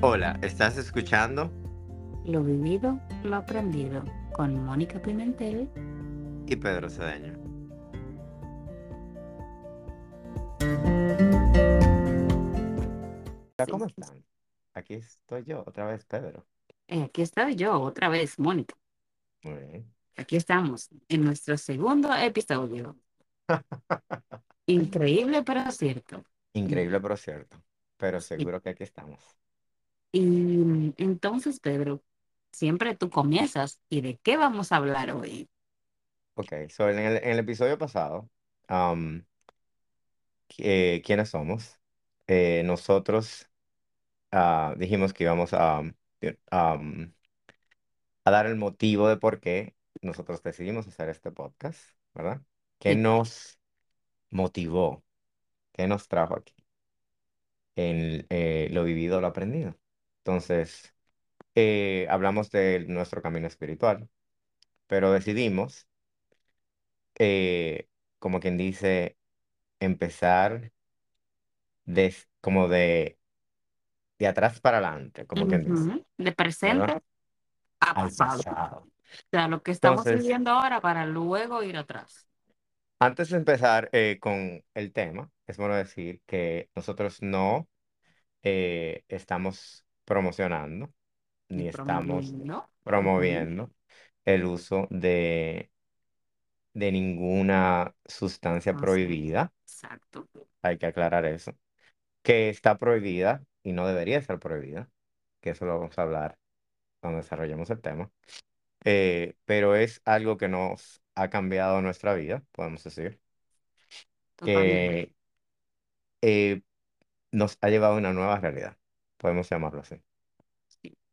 Hola, ¿estás escuchando? Lo vivido, lo aprendido, con Mónica Pimentel y Pedro Cedeño. ¿Cómo están? Aquí estoy yo, otra vez Pedro. Eh, aquí estoy yo, otra vez Mónica. Muy bien. Aquí estamos, en nuestro segundo episodio. Increíble, pero cierto. Increíble, pero cierto. Pero seguro que aquí estamos. Y entonces, Pedro, siempre tú comienzas. ¿Y de qué vamos a hablar hoy? Ok, so en el, episodio pasado, um, eh, ¿quiénes somos? Eh, nosotros ah, dijimos que íbamos a, um, a dar el motivo de por qué nosotros decidimos hacer este podcast, ¿verdad? ¿Qué nos motivó? ¿Qué nos trajo aquí? En eh, lo vivido, lo aprendido. Entonces, eh, hablamos de nuestro camino espiritual, pero decidimos, eh, como quien dice, empezar de, como de, de atrás para adelante, como quien dice. De presente a pasado. O sea, lo que estamos viviendo ahora para luego ir atrás. Antes de empezar eh, con el tema, es bueno decir que nosotros no estamos promocionando ni estamos promoviendo el uso de, de ninguna sustancia prohibida. Exacto. Hay que aclarar eso. Que está prohibida y no debería ser prohibida, que eso lo vamos a hablar cuando desarrollemos el tema. Eh, pero es algo que nos ha cambiado nuestra vida, podemos decir. Que eh, nos ha llevado a una nueva realidad, podemos llamarlo así.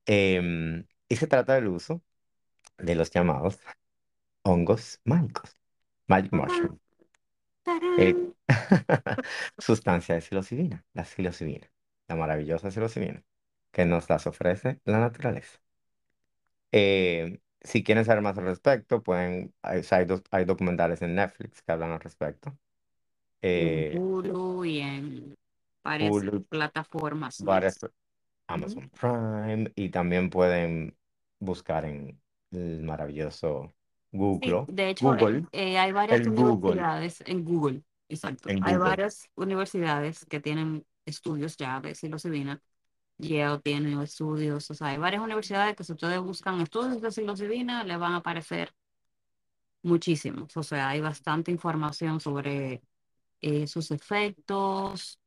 Em, y se trata del uso de los llamados hongos mágicos, magic mushroom. Eh, sustancia de psilocibina, la psilocibina, la maravillosa psilocibina que nos las ofrece la naturaleza. Eh, si quieren saber más al respecto, pueden, hay, hay, documentales en Netflix que hablan al respecto. en eh, Hulu y en varias plataformas. Varias, Amazon Prime y también pueden buscar en el maravilloso Google. de hecho, Google, eh, hay varias universidades en Google, exacto. hay varias universidades que tienen estudios ya de psilocibina. Yale tiene estudios, o sea, hay varias universidades que si ustedes buscan estudios de psilocibina, le van a aparecer muchísimos. O sea, hay bastante información sobre eh, sus efectos,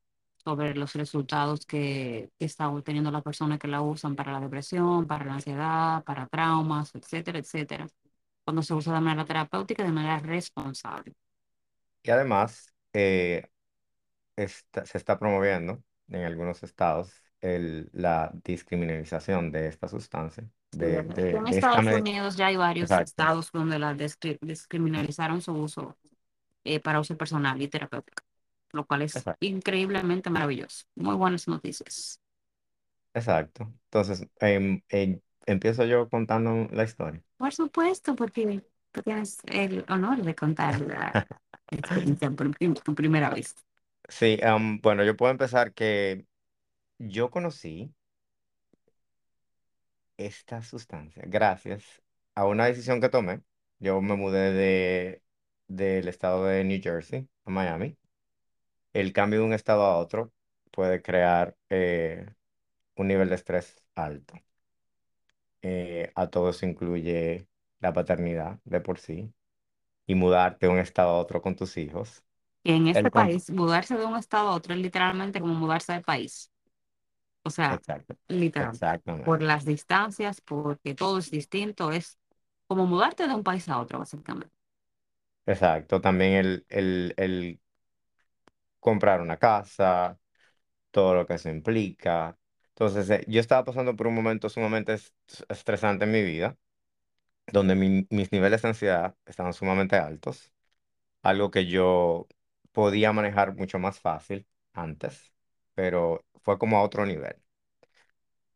sobre los resultados que, que está obteniendo las personas que la usan para la depresión, para la ansiedad, para traumas, etcétera, etcétera, cuando se usa de manera terapéutica de manera responsable. Y además, eh, se está promoviendo en algunos estados el, la discriminalización de esta sustancia. De, en Estados Unidos ya hay varios estados donde la descriminalizaron su uso eh, para uso personal y terapéutico lo cual es increíblemente maravilloso. Muy buenas noticias. Exacto. Entonces, em, em, empiezo yo contando la historia. Por supuesto, porque tú tienes el honor de contar la experiencia por tu primera vez. Sí, em, bueno, yo puedo empezar que yo conocí esta sustancia gracias a una decisión que tomé. Yo me mudé de, del estado de New Jersey a Miami el cambio de un estado a otro puede crear eh, un nivel de estrés alto. Eh, a todos incluye la paternidad de por sí y mudarte de un estado a otro con tus hijos. en este país, mudarse de un estado a otro es literalmente como mudarse de país. O sea, literalmente. Por las distancias, porque todo es distinto, es como mudarte de un país a otro, básicamente. Exacto. También el, el, el comprar una casa, todo lo que se implica. Entonces, eh, yo estaba pasando por un momento sumamente estresante en mi vida, donde mis niveles de ansiedad estaban sumamente altos, algo que yo podía manejar mucho más fácil antes, pero fue como a otro nivel.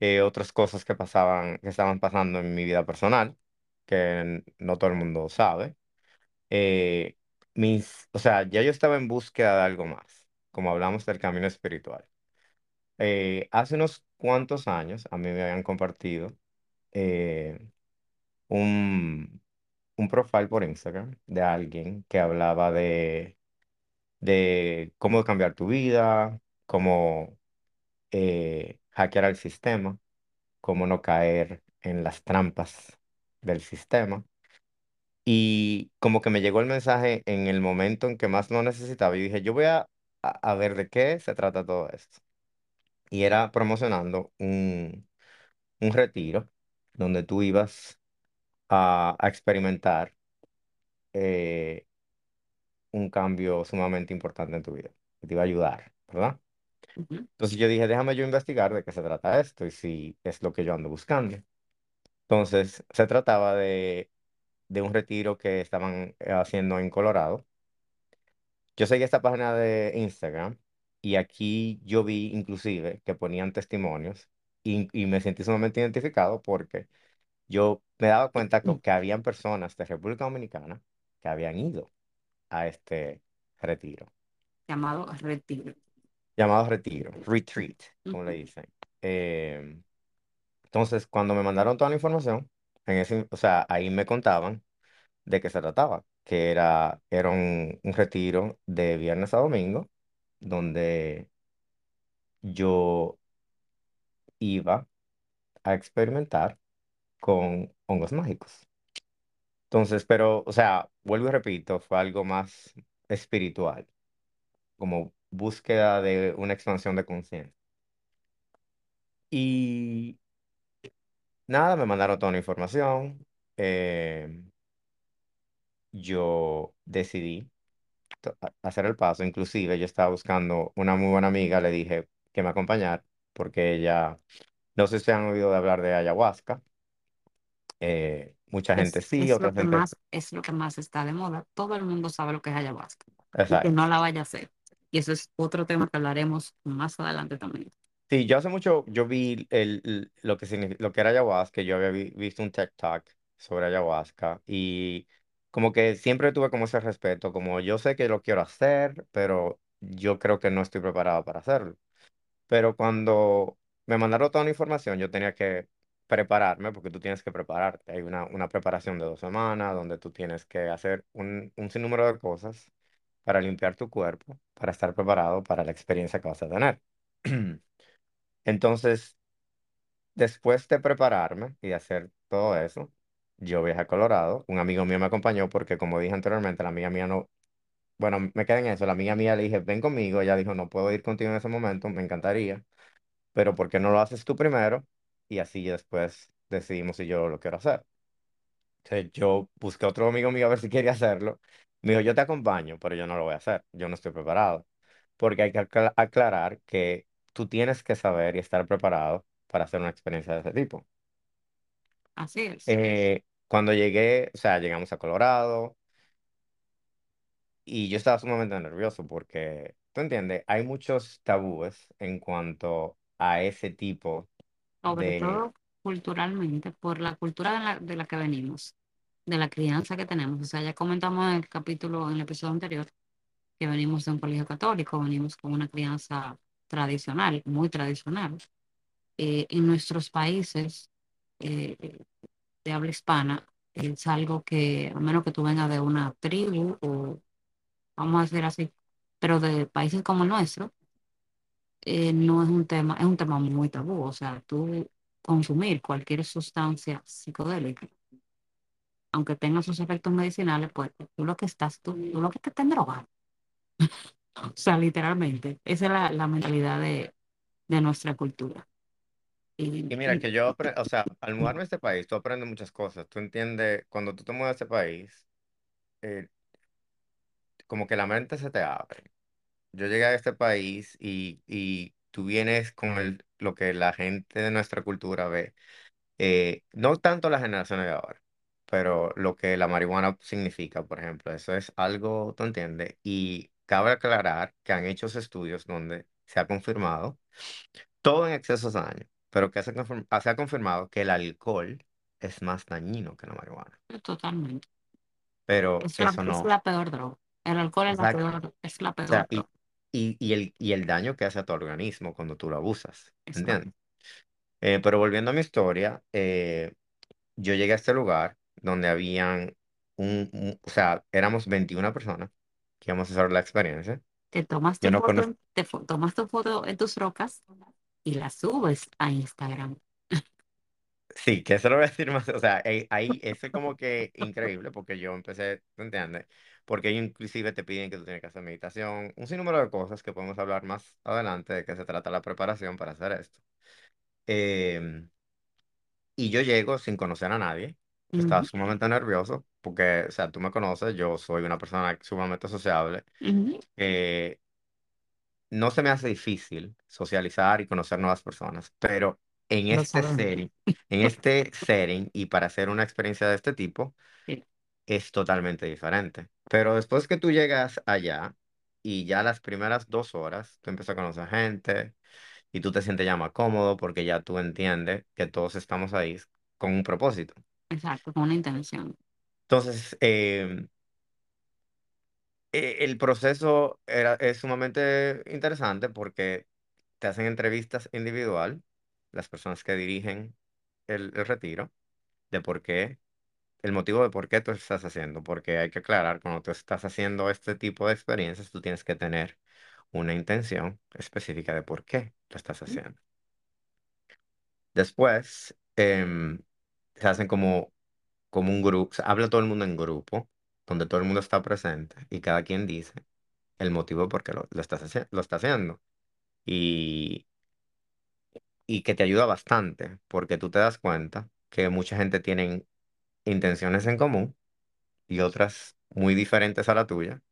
Eh, otras cosas que pasaban, que estaban pasando en mi vida personal, que no todo el mundo sabe. Eh, mis, o sea, ya yo estaba en búsqueda de algo más como hablamos del camino espiritual. Eh, hace unos cuantos años a mí me habían compartido eh, un, un profile por Instagram de alguien que hablaba de, de cómo cambiar tu vida, cómo eh, hackear el sistema, cómo no caer en las trampas del sistema. Y como que me llegó el mensaje en el momento en que más lo necesitaba y dije, yo voy a, a, a ver de qué se trata todo esto. Y era promocionando un, un retiro donde tú ibas a, a experimentar eh, un cambio sumamente importante en tu vida, que te iba a ayudar, ¿verdad? Ujú. Entonces yo dije, déjame yo investigar de qué se trata esto y si es lo que yo ando buscando. Entonces se trataba de, de un retiro que estaban eh, haciendo en Colorado. Yo seguí esta página de Instagram y aquí yo vi inclusive que ponían testimonios y, y me sentí sumamente identificado porque yo me daba cuenta que, que habían personas de República Dominicana que habían ido a este retiro, Llamado retiro. llamado retiro, retreat, como le dicen. Eh, entonces, cuando me mandaron toda la información, en ese, o sea, ahí me contaban de qué se trataba, que era, era un, un retiro de viernes a domingo, donde yo iba a experimentar con hongos mágicos. Entonces, pero, o sea, vuelvo y repito, fue algo más espiritual, como búsqueda de una expansión de conciencia. Y nada, me mandaron toda la información. eh, yo decidí to- a- hacer el paso. Inclusive yo estaba buscando una muy buena amiga, le dije que me acompañara, porque ella, no sé si han oído de hablar de ayahuasca. eh, mucha gente Es, sí, es otra lo que gente... más, es lo que más está de moda. Todo el mundo sabe lo que es ayahuasca y que Exacto. no la vaya a hacer. Y eso es otro tema que hablaremos más adelante también. Sí, yo hace mucho, yo vi el, lo que signifi- lo que era ayahuasca, yo había vi- visto un TED Talk sobre ayahuasca y como que siempre tuve como ese respeto, como yo sé que lo quiero hacer, pero yo creo que no estoy preparado para hacerlo. Pero cuando me mandaron toda la información, yo tenía que prepararme, porque tú tienes que prepararte. Hay una, una preparación de dos semanas donde tú tienes que hacer un, un sinnúmero de cosas para limpiar tu cuerpo, para estar preparado para la experiencia que vas a tener. Entonces, después de prepararme y de hacer todo eso, yo viajé a Colorado. Un amigo mío me acompañó porque, como dije anteriormente, la amiga mía no, bueno, me quedé en eso. La amiga mía le dije, ven conmigo. Ella dijo, no puedo ir contigo en ese momento, me encantaría, pero ¿por qué no lo haces tú primero? Y así después decidimos si yo lo quiero hacer. Entonces, yo busqué a otro amigo mío a ver si quería hacerlo. Me dijo, yo te acompaño, pero yo no lo voy a hacer. Yo no estoy preparado. Porque hay que acla- aclarar que tú tienes que saber y estar preparado para hacer una experiencia de ese tipo. Así es. Eh, cuando llegué, o sea, llegamos a Colorado y yo estaba sumamente nervioso porque, tú entiendes, hay muchos tabúes en cuanto a ese tipo Sobre de... todo culturalmente, por la cultura de la, de la que venimos, de la crianza que tenemos. O sea, ya comentamos en el capítulo, en el episodio anterior, que venimos de un colegio católico, venimos con una crianza tradicional, muy tradicional. Eh, en nuestros países eh, de habla hispana, es algo que, a menos que tú vengas de una tribu o vamos a decir así, pero de países como el nuestro, eh, no es un tema, es un tema muy tabú. O sea, tú consumir cualquier sustancia psicodélica, aunque tenga sus efectos medicinales, pues tú lo que estás, tú, tú lo que te estás en droga. O sea, literalmente, esa es la, la mentalidad de, de nuestra cultura. Y, Y mira, y que yo, o sea, al mudarme a este país, tú aprendes muchas cosas. Tú entiendes, cuando tú te mudas a este país, eh, como que la mente se te abre. Yo llegué a este país y, y tú vienes con el, lo que la gente de nuestra cultura ve. Eh, no tanto las generaciones de ahora, pero lo que la marihuana significa, por ejemplo, eso es algo, ¿tú entiendes? Y cabe aclarar que han hecho estudios donde se ha confirmado, todo en exceso es daño, pero que se, ha confirm- se ha confirmado que el alcohol es más dañino que la marihuana. totalmente. Pero Es la, eso es no, la peor droga. El alcohol es la peor, es la O sea, peor y, droga. y, y el, y el daño que hace a tu organismo cuando tú lo abusas, ¿entiendes? Eh, pero volviendo a mi historia, eh, yo llegué a este lugar donde habían un, un- o sea, éramos 21 personas que íbamos a hacer la experiencia. Te tomas Yo tu no foto, te fo- tomas tu foto en tus rocas y la subes a Instagram. sí, que eso lo voy a decir más, o sea, eh, ahí eso es como que increíble porque yo empecé, ¿tú entiendes? Porque ellos inclusive te piden que tú tienes que hacer meditación, un sinnúmero de cosas que podemos hablar más adelante de qué se trata la preparación para hacer esto. Em, Y yo llego sin conocer a nadie. Estaba Ujú, sumamente nervioso porque, o sea, tú me conoces, yo soy una persona sumamente sociable. ujú. Eh, no se me hace difícil socializar y conocer nuevas personas, pero en Lo este sabemos. setting, en este setting y para hacer una experiencia de este tipo, Sí, es totalmente diferente. Pero después que tú llegas allá y ya las primeras dos horas, tú empiezas a conocer gente y tú te sientes ya más cómodo porque ya tú entiendes que todos estamos ahí con un propósito. Exacto, con una intención. Entonces, eh, eh, el proceso era, es sumamente interesante porque te hacen entrevistas individual, las personas que dirigen el, el retiro, de por qué, el motivo de por qué tú estás haciendo, porque hay que aclarar, cuando tú estás haciendo este tipo de experiencias, tú tienes que tener una intención específica de por qué lo estás haciendo. Después, em, se hacen como, como un grupo, habla todo el mundo en grupo, donde todo el mundo está presente y cada quien dice el motivo por qué lo, lo está haciendo. Y, y que te ayuda bastante, porque tú te das cuenta que mucha gente tiene intenciones en común y otras muy diferentes a la tuya,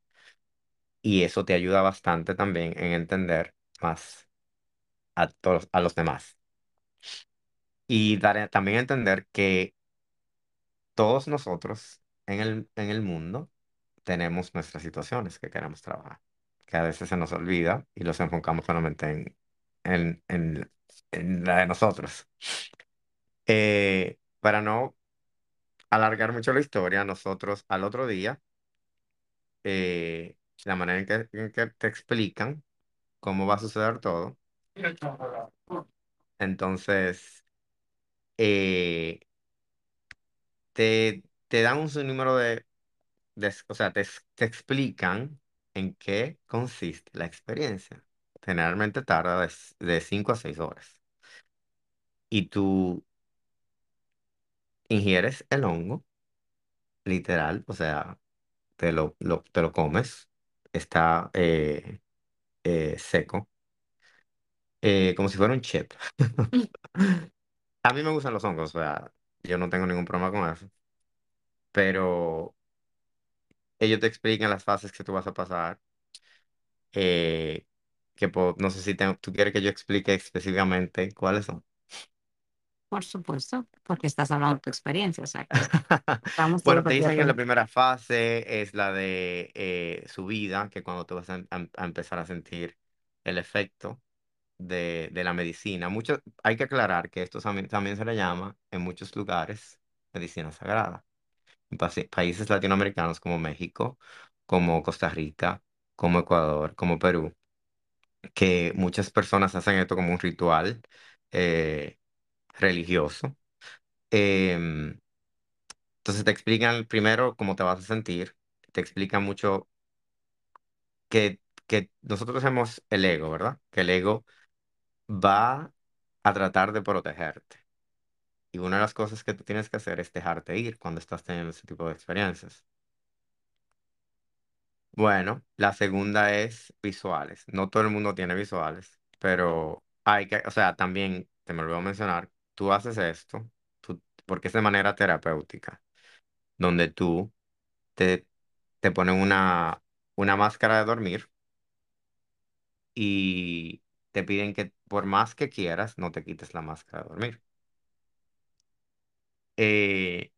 y eso te ayuda bastante también en entender más a todos, a los demás. Y dar, también entender que todos nosotros en el, en el mundo tenemos nuestras situaciones que queremos trabajar, que a veces se nos olvida y los enfocamos solamente en, en, en, en la de nosotros. Eh, para no alargar mucho la historia, nosotros al otro día, eh, la manera en que, en que te explican cómo va a suceder todo, entonces eh, te, te dan un sinnúmero de, de- o sea, te, te explican en qué consiste la experiencia. Generalmente tarda de, de 5 a 6 horas. Y tú ingieres el hongo, literal, o sea, te lo, lo- te lo comes, está eh, eh, seco, eh, como si fuera un chip. A mí me gustan los hongos, o sea, yo no tengo ningún problema con eso, pero ellos te explican las fases que tú vas a pasar, eh, que po- no sé si te- tú quieres que yo explique específicamente cuáles son. Por supuesto, porque estás hablando de tu experiencia, o sea que estamos todos Bueno, te dicen que la primera fase es la de eh, subida, que cuando tú vas a, a- a empezar a sentir el efecto de, de la medicina. Mucho, hay que aclarar que esto también, también se le llama en muchos lugares medicina sagrada. En pase- países latinoamericanos como México, como Costa Rica, como Ecuador, como Perú, que muchas personas hacen esto como un ritual eh, religioso. Em, entonces te explican primero cómo te vas a sentir, te explican mucho que, que nosotros somos el ego, ¿verdad? Que el ego va a tratar de protegerte. Y una de las cosas que tú tienes que hacer es dejarte ir cuando estás teniendo ese tipo de experiencias. Bueno, la segunda es visuales. No todo el mundo tiene visuales, pero hay que, o sea, también te me olvidó mencionar, tú haces esto tú- porque es de manera terapéutica, donde tú te, te ponen una, una máscara de dormir y te piden que por más que quieras, no te quites la máscara de dormir. Eh,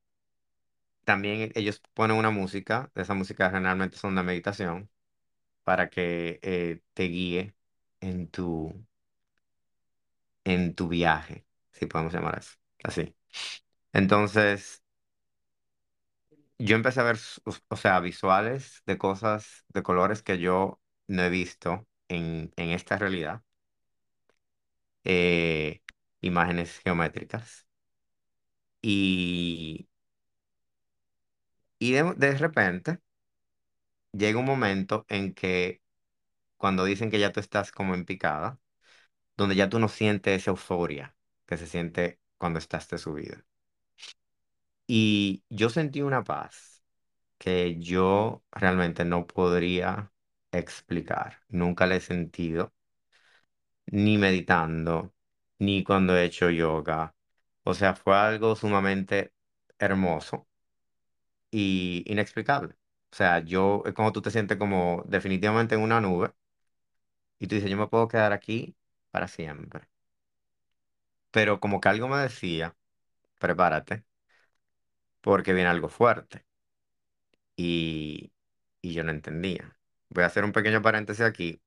también ellos ponen una música, esa música generalmente son de meditación, para que eh, te guíe en tu, en tu viaje, si podemos llamar eso, así. Entonces, yo empecé a ver, o sea, visuales de cosas, de colores que yo no he visto en, en esta realidad. Eh, imágenes geométricas. Y, y de, de repente llega un momento en que cuando dicen que ya tú estás como en picada, donde ya tú no sientes esa euforia que se siente cuando estás de subida. Y yo sentí una paz que yo realmente no podría explicar. Nunca la he sentido, ni meditando, ni cuando he hecho yoga. O sea, fue algo sumamente hermoso y inexplicable. O sea, yo, es como tú te sientes como definitivamente en una nube y tú dices, yo me puedo quedar aquí para siempre. Pero como que algo me decía, prepárate, porque viene algo fuerte. Y, y yo no entendía. Voy a hacer un pequeño paréntesis aquí.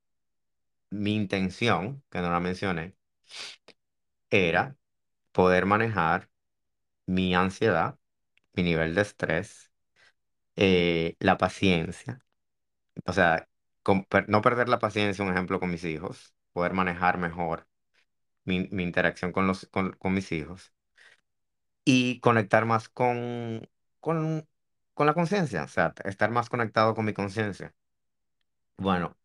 Mi intención, que no la mencioné, era poder manejar mi ansiedad, mi nivel de estrés, eh, la paciencia. O sea, no perder la paciencia, un ejemplo, con mis hijos, poder manejar mejor mi, mi interacción con los, con, con mis hijos y conectar más con, con, con la conciencia, o sea, estar más conectado con mi conciencia. Bueno,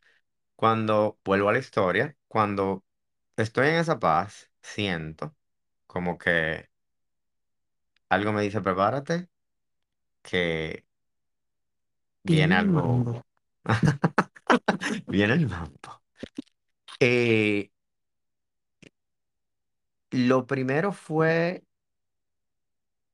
cuando vuelvo a la historia, cuando estoy en esa paz, siento como que algo me dice, prepárate, que viene Viene el algo, mambo. viene el mambo. Eh, lo primero fue,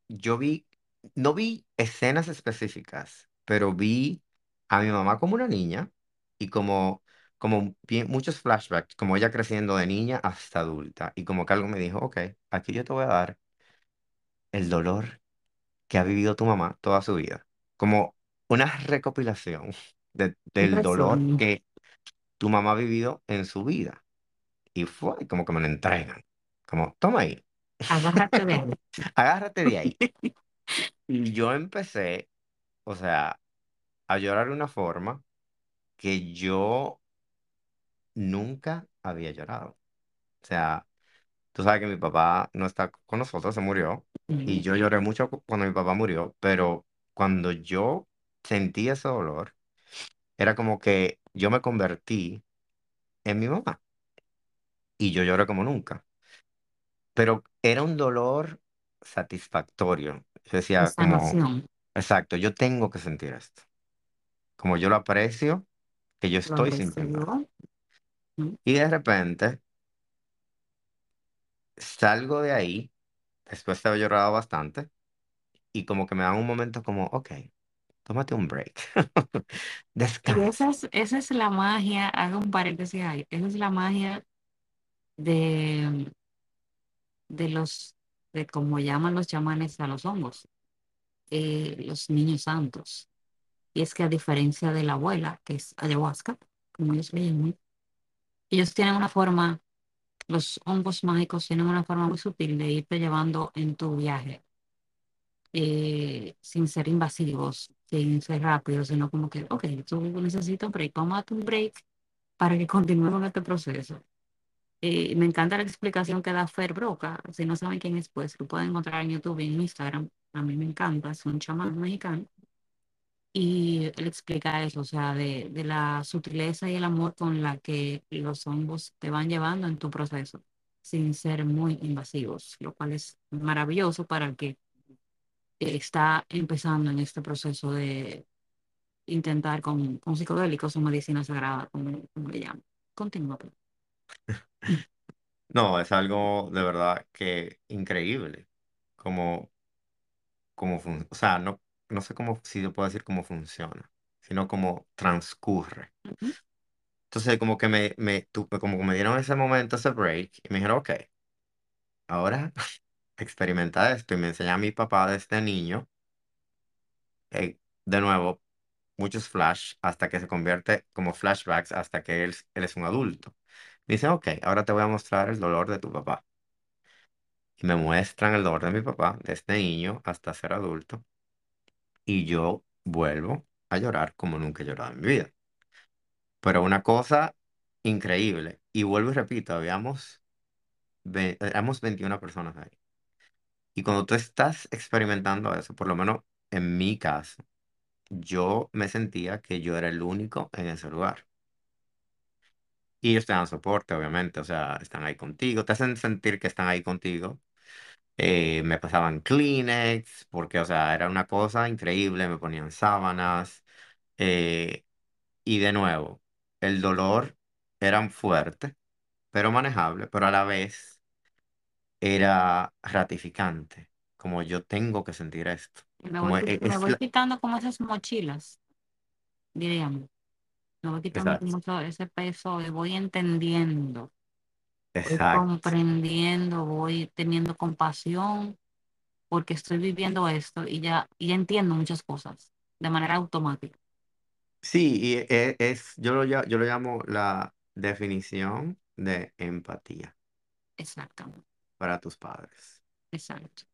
yo vi, no vi escenas específicas, pero vi a mi mamá como una niña y como, como bien- muchos flashbacks, como ella creciendo de niña hasta adulta. Y como que algo me dijo, ok, aquí yo te voy a dar el dolor que ha vivido tu mamá toda su vida. Como una recopilación de- del dolor que tu mamá ha vivido en su vida. Y fue como que me lo entregan. Como, toma ahí, Agárrate de ahí. agárrate de ahí. Y yo empecé, o sea, a llorar de una forma que yo nunca había llorado. O sea, tú sabes que mi papá no está con nosotros, se murió. Y yo lloré mucho cu- cuando mi papá murió, pero cuando yo sentí ese dolor, era como que yo me convertí en mi mamá y yo lloré como nunca. Pero era un dolor satisfactorio. Yo De decía como, exacto, yo tengo que sentir esto. Como yo lo aprecio, que yo estoy sintiendo. Y de repente salgo de ahí, después de haber llorado bastante, y como que me dan un momento como, ok, tómate un break, Y esa descansa. es, esa es la magia, hago un paréntesis ahí, esa es la magia de, de los, de como llaman los chamanes a los hongos, eh, los niños santos. Y es que a diferencia de la abuela, que es ayahuasca, como ellos le llaman, ellos tienen una forma, los hongos mágicos tienen una forma muy sutil de irte llevando en tu viaje, eh, sin ser invasivos, sin ser rápidos, sino como que, ok, tú necesitas un break, tómate un break para que continúe con este proceso. Eh, me encanta la explicación que da Fer Broca. Si no saben quién es, pues lo pueden encontrar en YouTube y en Instagram. A mí me encanta, es un chamán mexicano. Y él explica eso, o sea, de, de la sutileza y el amor con la que los hongos te van llevando en tu proceso, sin ser muy invasivos, lo cual es maravilloso para el que está empezando en este proceso de intentar con, con psicodélicos o medicina sagrada, como, le llaman. Continúa. pues. No, es algo de verdad que increíble, como, como o sea, no, no sé cómo, si yo puedo decir cómo funciona, sino cómo transcurre. Entonces, como que me, me, como que me dieron ese momento, ese break, y me dijeron, ok, ahora experimenta esto, y me enseña a mi papá desde niño, eh, de nuevo, muchos flash hasta que se convierte como flashbacks hasta que él, él es un adulto. Dicen, ok, ahora te voy a mostrar el dolor de tu papá. Y me muestran el dolor de mi papá desde niño hasta ser adulto. Y yo vuelvo a llorar como nunca he llorado en mi vida. Pero una cosa increíble. Y vuelvo y repito, habíamos éramos 21 personas ahí. Y cuando tú estás experimentando eso, por lo menos en mi caso, yo me sentía que yo era el único en ese lugar. Y ellos te dan soporte, obviamente, o sea, están ahí contigo, te hacen sentir que están ahí contigo. Eh, me pasaban Kleenex, porque, o sea, era una cosa increíble, me ponían sábanas. eh, y de nuevo, el dolor era fuerte, pero manejable, pero a la vez era gratificante, como yo tengo que sentir esto. Me voy, Como e- me es, voy la- quitando como esas mochilas, diríamos. Me voy quitando Exacto, como eso- ese peso y voy entendiendo, voy comprendiendo, voy teniendo compasión porque estoy viviendo esto y ya, y ya entiendo muchas cosas de manera automática. Sí, y e- es, yo lo, yo lo llamo la definición de empatía Exactamente, para tus padres. exacto.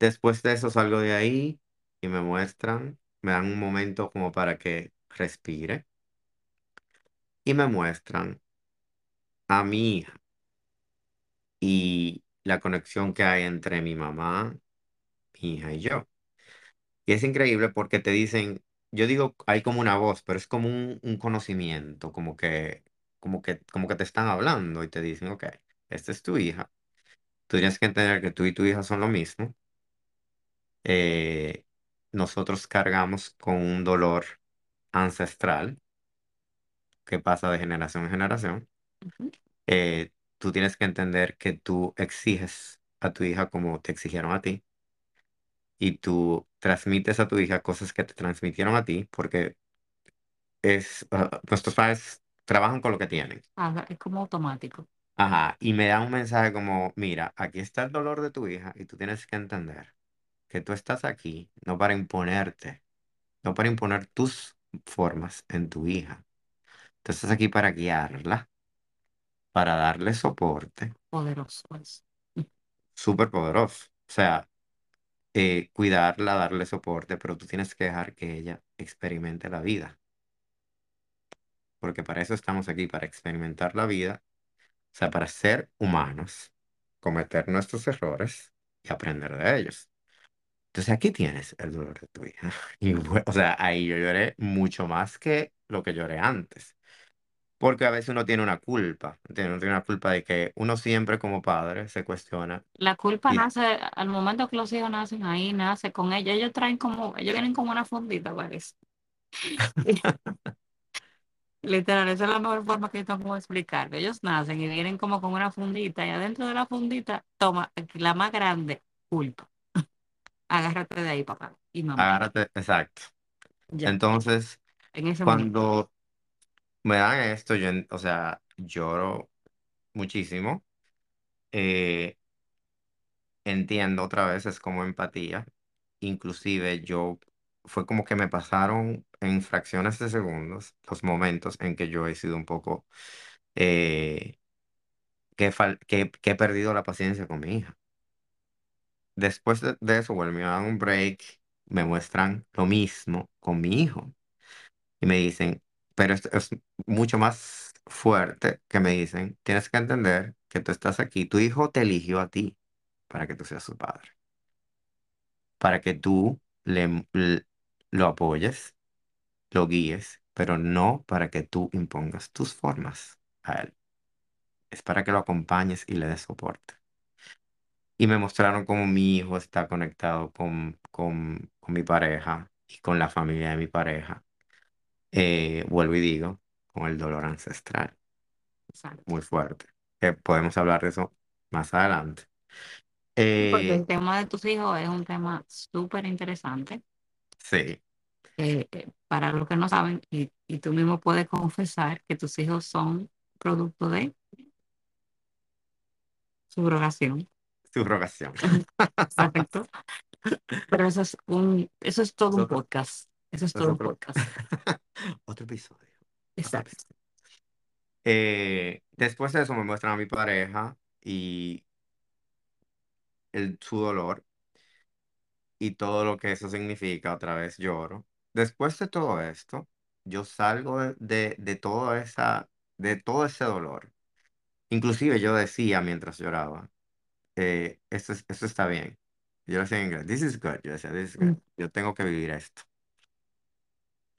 Después de eso salgo de ahí y me muestran, me dan un momento como para que respire y me muestran a mi hija y la conexión que hay entre mi mamá, mi hija y yo. Y es increíble porque te dicen, yo digo, hay como una voz, pero es como un, un conocimiento, como que, como que, como que te están hablando y te dicen, ok, esta es tu hija. Tú tienes que entender que tú y tu hija son lo mismo. Eh, nosotros cargamos con un dolor ancestral que pasa de generación en generación. Ujú. Eh, tú tienes que entender que tú exiges a tu hija como te exigieron a ti y tú transmites a tu hija cosas que te transmitieron a ti porque es, ah, nuestros padres trabajan con lo que tienen. Ah, es como automático. Ajá, y me da un mensaje como, mira, aquí está el dolor de tu hija y tú tienes que entender que tú estás aquí no para imponerte, no para imponer tus formas en tu hija. Tú estás aquí para guiarla, para darle soporte, Poderoso es. súper poderoso. O sea, eh, cuidarla, darle soporte, pero tú tienes que dejar que ella experimente la vida, porque para eso estamos aquí, para experimentar la vida O sea, para ser humanos, cometer nuestros errores y aprender de ellos. Entonces aquí tienes el dolor de tu hija. Y, o sea, ahí yo lloré mucho más que lo que lloré antes. Porque a veces uno tiene una culpa. Uno tiene una culpa de que uno siempre como padre se cuestiona. La culpa Y, nace, al momento que los hijos nacen ahí, nace con ellos. Ellos traen como, ellos vienen como una fundita, parece. Literal, esa es la mejor forma que yo tengo de explicar. Ellos nacen y vienen como con una fundita y adentro de la fundita, toma, la más grande, culpa. Agárrate de ahí, papá y mamá. agárrate, exacto. Ya, Entonces, en ese momento. cuando me dan esto, yo, o sea, lloro muchísimo. Eh, entiendo otra vez, es como empatía. Inclusive yo, fue como que me pasaron en fracciones de segundos los momentos en que yo he sido un poco, eh, que, fal- que, que he perdido la paciencia con mi hija. Después de, eso, vuelven a dar un break, me muestran lo mismo con mi hijo y me dicen, pero es mucho más fuerte que me dicen, tienes que entender que tú estás aquí, tu hijo te eligió a ti para que tú seas su padre. para que tú le, l- lo apoyes, lo guíes, pero no para que tú impongas tus formas a él. Es para que lo acompañes y le des soporte. Y me mostraron cómo mi hijo está conectado con, con, con mi pareja y con la familia de mi pareja. Eh, vuelvo y digo, con el dolor ancestral, Exacto. muy fuerte. Eh, podemos hablar de eso más adelante. Porque Eh, el tema de tus hijos es un tema súper interesante. sí, eh, eh, para los que no saben, y, y tú mismo puedes confesar que tus hijos son producto de subrogación. subrogación. Exacto. Pero eso es un, eso es todo un podcast. Eso es todo un otro, podcast. otro episodio. Otro Exacto. episodio. Eh, después de eso me muestran a mi pareja y el, su dolor y todo lo que eso significa. Otra vez lloro. Después de todo esto, yo salgo de, de, de toda esa, de todo ese dolor Inclusive yo decía mientras lloraba, eh, esto, es- esto está bien. Yo lo decía en inglés, this is good. Yo decía, this is good. Mm. Yo tengo que vivir esto.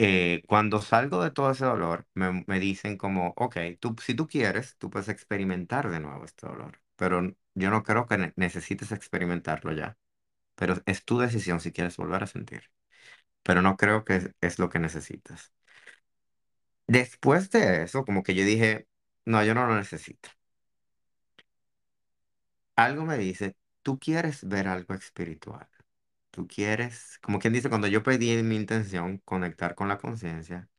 Eh, cuando salgo de todo ese dolor, me, me dicen como, ok, tú, si tú quieres, tú puedes experimentar de nuevo este dolor, pero yo no creo que ne- necesites experimentarlo ya, pero es tu decisión si quieres volver a sentir, pero no creo que es lo que necesitas. Después de eso, como que yo dije, no, yo no lo necesito. Algo me dice, tú quieres ver algo espiritual, tú quieres, como quien dice, cuando yo pedí en mi intención conectar con la conciencia,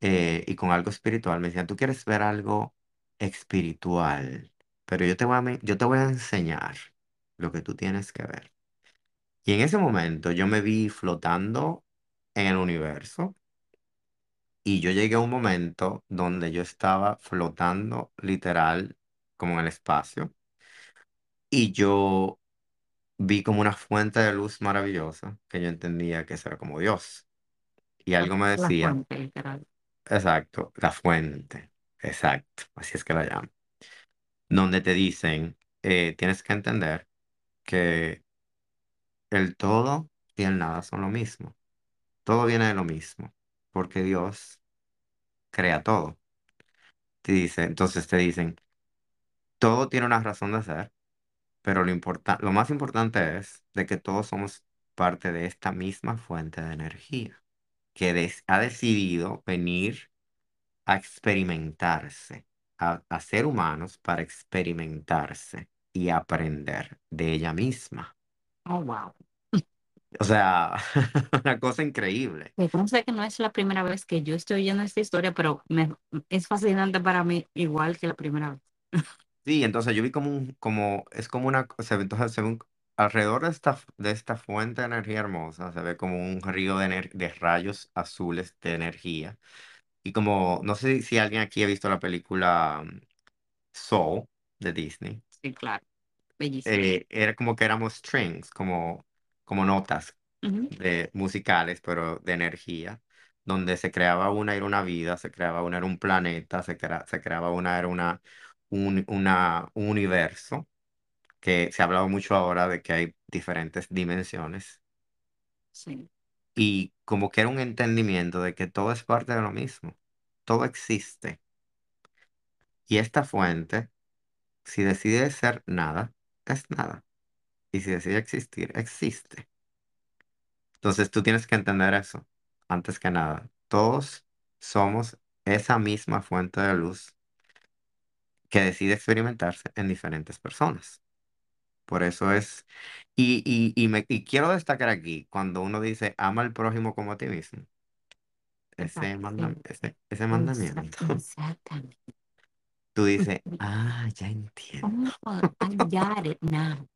eh, y con algo espiritual. Me decían, tú quieres ver algo espiritual, pero yo te voy a, yo te voy a enseñar lo que tú tienes que ver. Y en ese momento yo me vi flotando en el universo y yo llegué a un momento donde yo estaba flotando literal como en el espacio y yo vi como una fuente de luz maravillosa que yo entendía que era como Dios. Y algo me la decía, fuente, literal. exacto, la fuente, exacto, así es que la llamo. donde te dicen, eh, tienes que entender que el todo y el nada son lo mismo. Todo viene de lo mismo, porque Dios crea todo. Te dice, entonces te dicen, todo tiene una razón de ser, pero lo importa- lo más importante es de que todos somos parte de esta misma fuente de energía, que des- ha decidido venir a experimentarse, a, a ser humanos para experimentarse y aprender de ella misma. Oh, wow. O sea, una cosa increíble. sé que no es la primera vez que yo estoy oyendo esta historia, pero me, es fascinante para mí, igual que la primera vez. Sí, entonces yo vi como un, como, es como una, o sea, entonces se ve un- alrededor de esta, de esta fuente de energía hermosa, se ve como un río de, ener- de rayos azules de energía. Y como, no sé si alguien aquí ha visto la película um, Soul de Disney, Sí, claro, bellísimo. eh, era como que éramos strings, como, como notas Ujú, de musicales, pero de energía, donde se creaba una era una vida, se creaba una era un planeta, se, crea- se creaba una era una, un, una, un universo, que se ha hablado mucho ahora de que hay diferentes dimensiones, Sí. y como que era un entendimiento de que todo es parte de lo mismo, todo existe, y esta fuente, si decide ser nada, es nada, y si decide existir, existe. Entonces tú tienes que entender eso, antes que nada. Todos somos esa misma fuente de luz que decide experimentarse en diferentes personas. Por eso es, y, y, y, me, y quiero destacar aquí, cuando uno dice, ama al prójimo como a ti mismo, ese, manda- ese, ese mandamiento, Exactamente. tú dices, ah, ya entiendo. Oh, I got it now.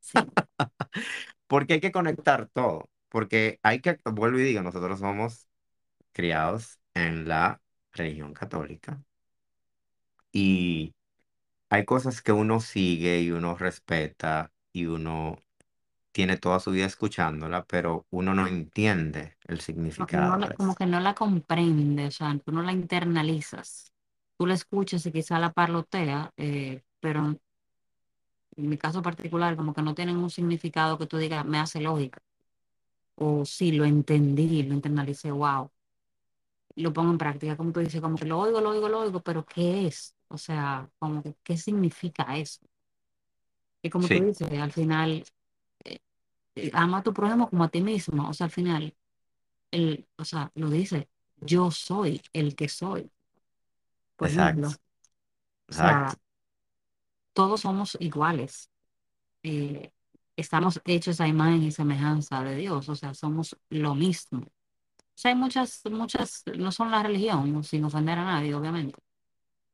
Sí, Porque hay que conectar todo, porque hay que, vuelvo y digo, nosotros somos criados en la religión católica y hay cosas que uno sigue y uno respeta y uno tiene toda su vida escuchándola, pero uno no entiende el no, no significado la- de como eso. que no la comprendes, o sea, tú no la internalizas. Tú la escuchas y quizá la parlotea, eh, pero en mi caso particular, como que no tienen un significado que tú digas, me hace lógica. O sí, lo entendí, lo internalicé, wow. Lo pongo en práctica, como tú dices, como que lo oigo, lo oigo, lo oigo, pero ¿qué es? O sea, como que, ¿qué significa eso? Y como tú dices, al final, eh, eh, ama a tu prójimo como a ti mismo. O sea, al final, el, o sea, lo dice, yo soy el que soy, por ejemplo. exacto, O sea, todos somos iguales. eh, estamos hechos a imagen y semejanza de Dios, o sea, somos lo mismo. O sea, hay muchas, muchas, no son la religión, sin ofender a nadie, obviamente,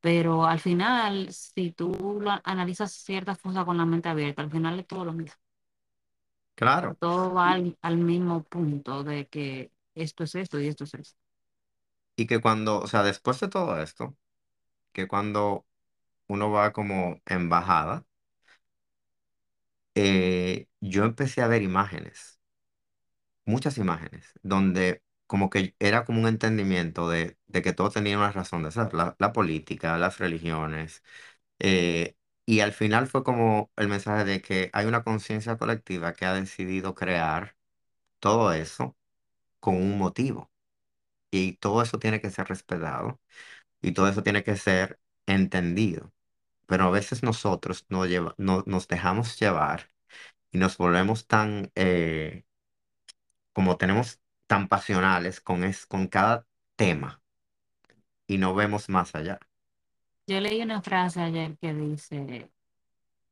pero al final, si tú lo analizas ciertas cosas con la mente abierta, al final es todo lo mismo. claro. Todo va al, al mismo punto de que esto es esto y esto es esto. y que cuando, o sea, después de todo esto, que cuando uno va como en bajada, eh, yo empecé a ver imágenes, muchas imágenes, donde como que era como un entendimiento de, de que todo tenía una razón de ser, la, la política, las religiones Eh, y al final fue como el mensaje de que hay una conciencia colectiva que ha decidido crear todo eso con un motivo. Y todo eso tiene que ser respetado y todo eso tiene que ser entendido. Pero a veces nosotros no lleva- no- nos dejamos llevar y nos volvemos tan, eh, como tenemos tan pasionales con, es, con cada tema y no vemos más allá. Yo leí una frase ayer que dice,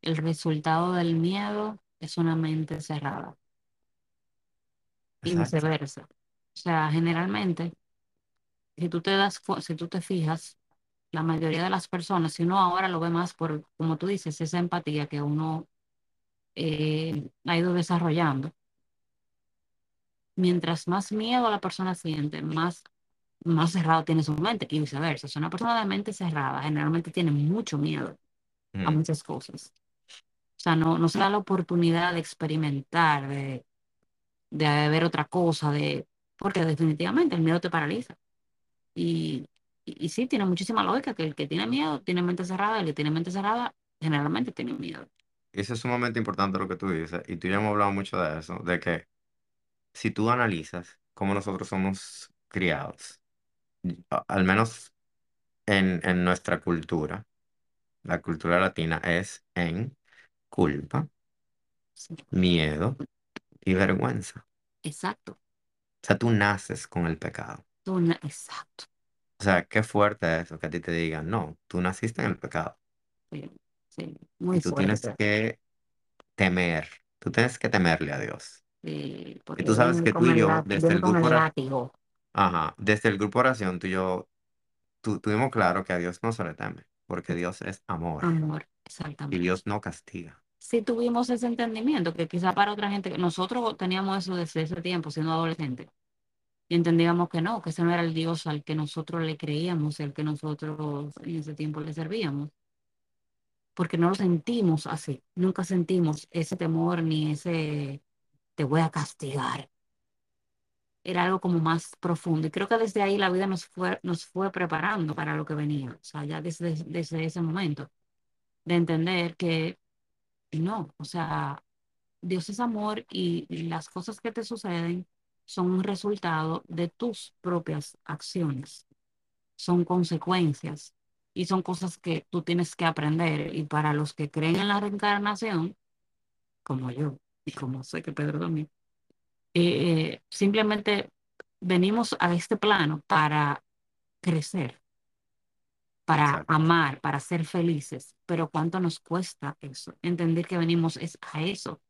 el resultado del miedo es una mente cerrada y Exacto. viceversa. O sea, generalmente, si tú te das, si tú te fijas, la mayoría de las personas, si uno ahora lo ve más por, como tú dices, esa empatía que uno eh, ha ido desarrollando, mientras más miedo la persona siente, más, más cerrado tiene su mente y viceversa. O sea, una persona de mente cerrada generalmente tiene mucho miedo a Mm. muchas cosas. O sea, no, no se da la oportunidad de experimentar, de, de ver otra cosa, de, porque definitivamente el miedo te paraliza. Y, y, y sí, tiene muchísima lógica que el que tiene miedo tiene mente cerrada, el que tiene mente cerrada generalmente tiene miedo. Eso es sumamente importante lo que tú dices, y tú ya hemos hablado mucho de eso, de que si tú analizas cómo nosotros somos criados, a- al menos en, en nuestra cultura, la cultura latina es en culpa, miedo y vergüenza. exacto. O sea, tú naces con el pecado. Tú na- exacto. O sea, qué fuerte es eso, que a ti te digan, no, tú naciste en el pecado Sí, sí, y muy tú tienes fuerte. que temer, tú tienes que temerle a Dios. Sí, Y porque tú sabes vienen que tú con y el, yo, desde vienen el con grupo, el ora- látigo. ajá, desde el grupo oración, tú y yo tu- tuvimos claro que a Dios no se le teme, porque Dios es amor Amor, y exactamente. Dios no castiga. Sí tuvimos ese entendimiento, que quizá para otra gente, nosotros teníamos eso desde ese tiempo, siendo adolescentes, y entendíamos que no, que ese no era el Dios al que nosotros le creíamos, el que nosotros en ese tiempo le servíamos, porque no lo sentimos así, nunca sentimos ese temor ni ese te voy a castigar. Era algo como más profundo. Y creo que desde ahí la vida nos fue, nos fue preparando para lo que venía. O sea, ya desde, desde ese momento, de entender que no, o sea, Dios es amor y las cosas que te suceden son un resultado de tus propias acciones, son consecuencias y son cosas que tú tienes que aprender. Y para los que creen en la reencarnación, como yo y como sé que Pedro también, eh, eh, simplemente venimos a este plano para crecer, para Exacto. amar, para ser felices, pero ¿cuánto nos cuesta eso? Entender que venimos es a eso,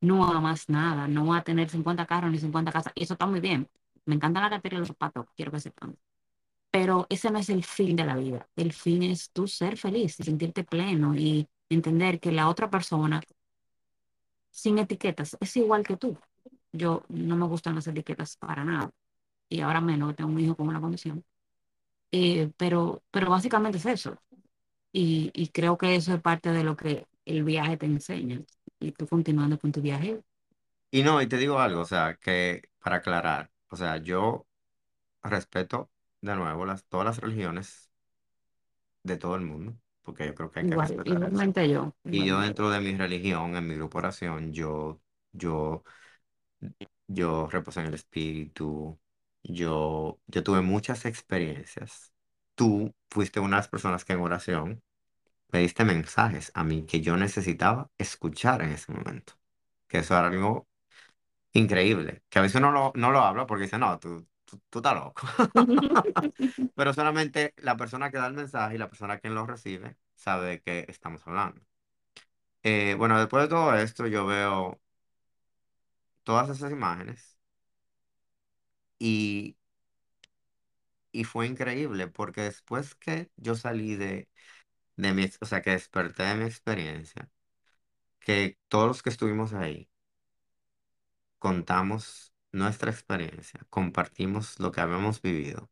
no a más nada, no a tener 50 carros ni 50 casas, eso está muy bien. Me encanta la cartera y los zapatos, quiero que sepan. Pero ese no es el fin de la vida. El fin es tú ser feliz y sentirte pleno y entender que la otra persona, sin etiquetas, es igual que tú. Yo no me gustan las etiquetas para nada. Y ahora menos, tengo un hijo con una condición. Eh, pero, pero básicamente es eso. Y, y creo que eso es parte de lo que el viaje te enseña. Y tú continuando con tu viaje, Y no, y te digo algo, o sea, que para aclarar, o sea, yo respeto de nuevo las, todas las religiones de todo el mundo, porque yo creo que hay que igual, respetar eso. igualmente yo. Y yo igualmente yo. dentro de mi religión, en mi grupo oración, yo, yo, yo reposo en el espíritu, yo, yo tuve muchas experiencias. Tú fuiste una de las personas que en oración me diste mensajes a mí que yo necesitaba escuchar en ese momento. Que eso era algo increíble. Que a veces uno lo- no lo habla porque dice, no, tú, tú, estás loco. Pero solamente la persona que da el mensaje y la persona que lo recibe sabe de qué estamos hablando. Eh, bueno, después de todo esto, yo veo todas esas imágenes y, y fue increíble porque después que yo salí de, de mi, o sea, que desperté de mi experiencia, que todos los que estuvimos ahí, contamos nuestra experiencia, compartimos lo que habíamos vivido,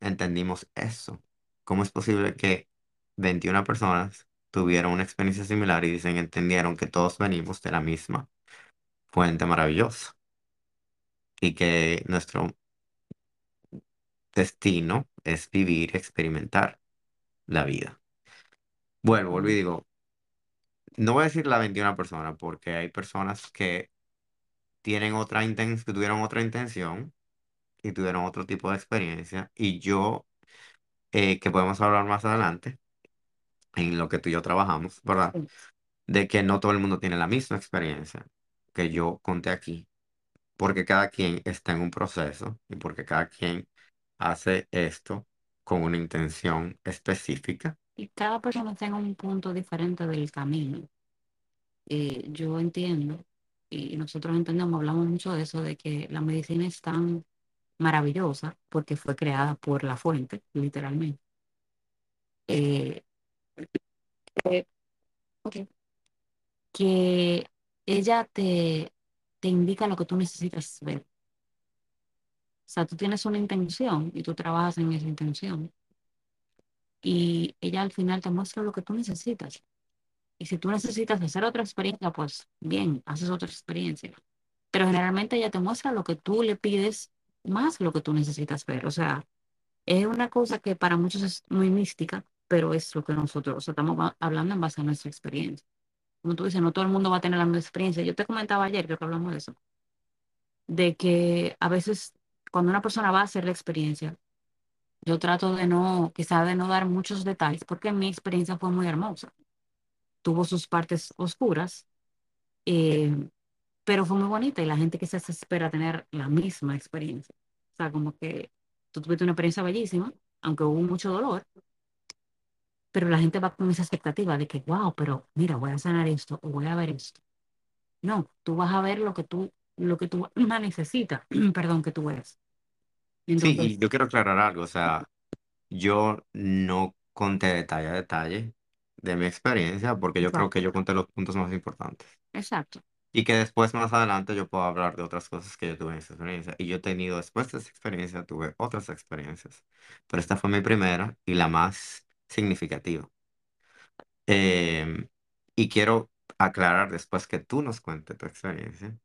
entendimos eso. ¿Cómo es posible que 21 personas tuvieron una experiencia similar y dicen, entendieron que todos venimos de la misma fuente maravillosa y que nuestro destino es vivir y experimentar la vida? Bueno, volví y digo, no voy a decir la 21 persona porque hay personas que tienen otra intención, que tuvieron otra intención y tuvieron otro tipo de experiencia y yo, eh, que podemos hablar más adelante en lo que tú y yo trabajamos, ¿verdad? De que no todo el mundo tiene la misma experiencia que yo conté aquí, porque cada quien está en un proceso y porque cada quien hace esto con una intención específica. Y cada persona está en un punto diferente del camino. Eh, yo entiendo, y nosotros entendemos, hablamos mucho de eso, de que la medicina es tan maravillosa porque fue creada por la fuente, literalmente. Eh, eh, que ella te, te indica lo que tú necesitas ver. O sea, tú tienes una intención y tú trabajas en esa intención. Y ella al final te muestra lo que tú necesitas. Y si tú necesitas hacer otra experiencia, pues bien, haces otra experiencia. Pero generalmente ella te muestra lo que tú le pides más lo que tú necesitas ver. O sea, es una cosa que para muchos es muy mística, pero es lo que nosotros, o sea, estamos hablando en base a nuestra experiencia. Como tú dices, no todo el mundo va a tener la misma experiencia. Yo te comentaba ayer, creo que hablamos de eso, de que a veces cuando una persona va a hacer la experiencia, yo trato de no, quizá de no dar muchos detalles, porque mi experiencia fue muy hermosa. Tuvo sus partes oscuras, eh, pero fue muy bonita y la gente quizás espera tener la misma experiencia. O sea, como que tú tuviste una experiencia bellísima, aunque hubo mucho dolor, pero la gente va con esa expectativa de que, wow, pero mira, voy a sanar esto o voy a ver esto. No, tú vas a ver lo que tú, lo que tú necesitas, perdón, que tú ves. sí, y yo quiero aclarar algo, o sea, yo no conté detalle a detalle de mi experiencia porque yo creo que yo conté los puntos más importantes. Exacto. Y que después, más adelante, yo puedo hablar de otras cosas que yo tuve en esa experiencia. Y yo he tenido, después de esa experiencia, tuve otras experiencias. Pero esta fue mi primera y la más significativa. Em, y quiero aclarar después que tú nos cuentes tu experiencia,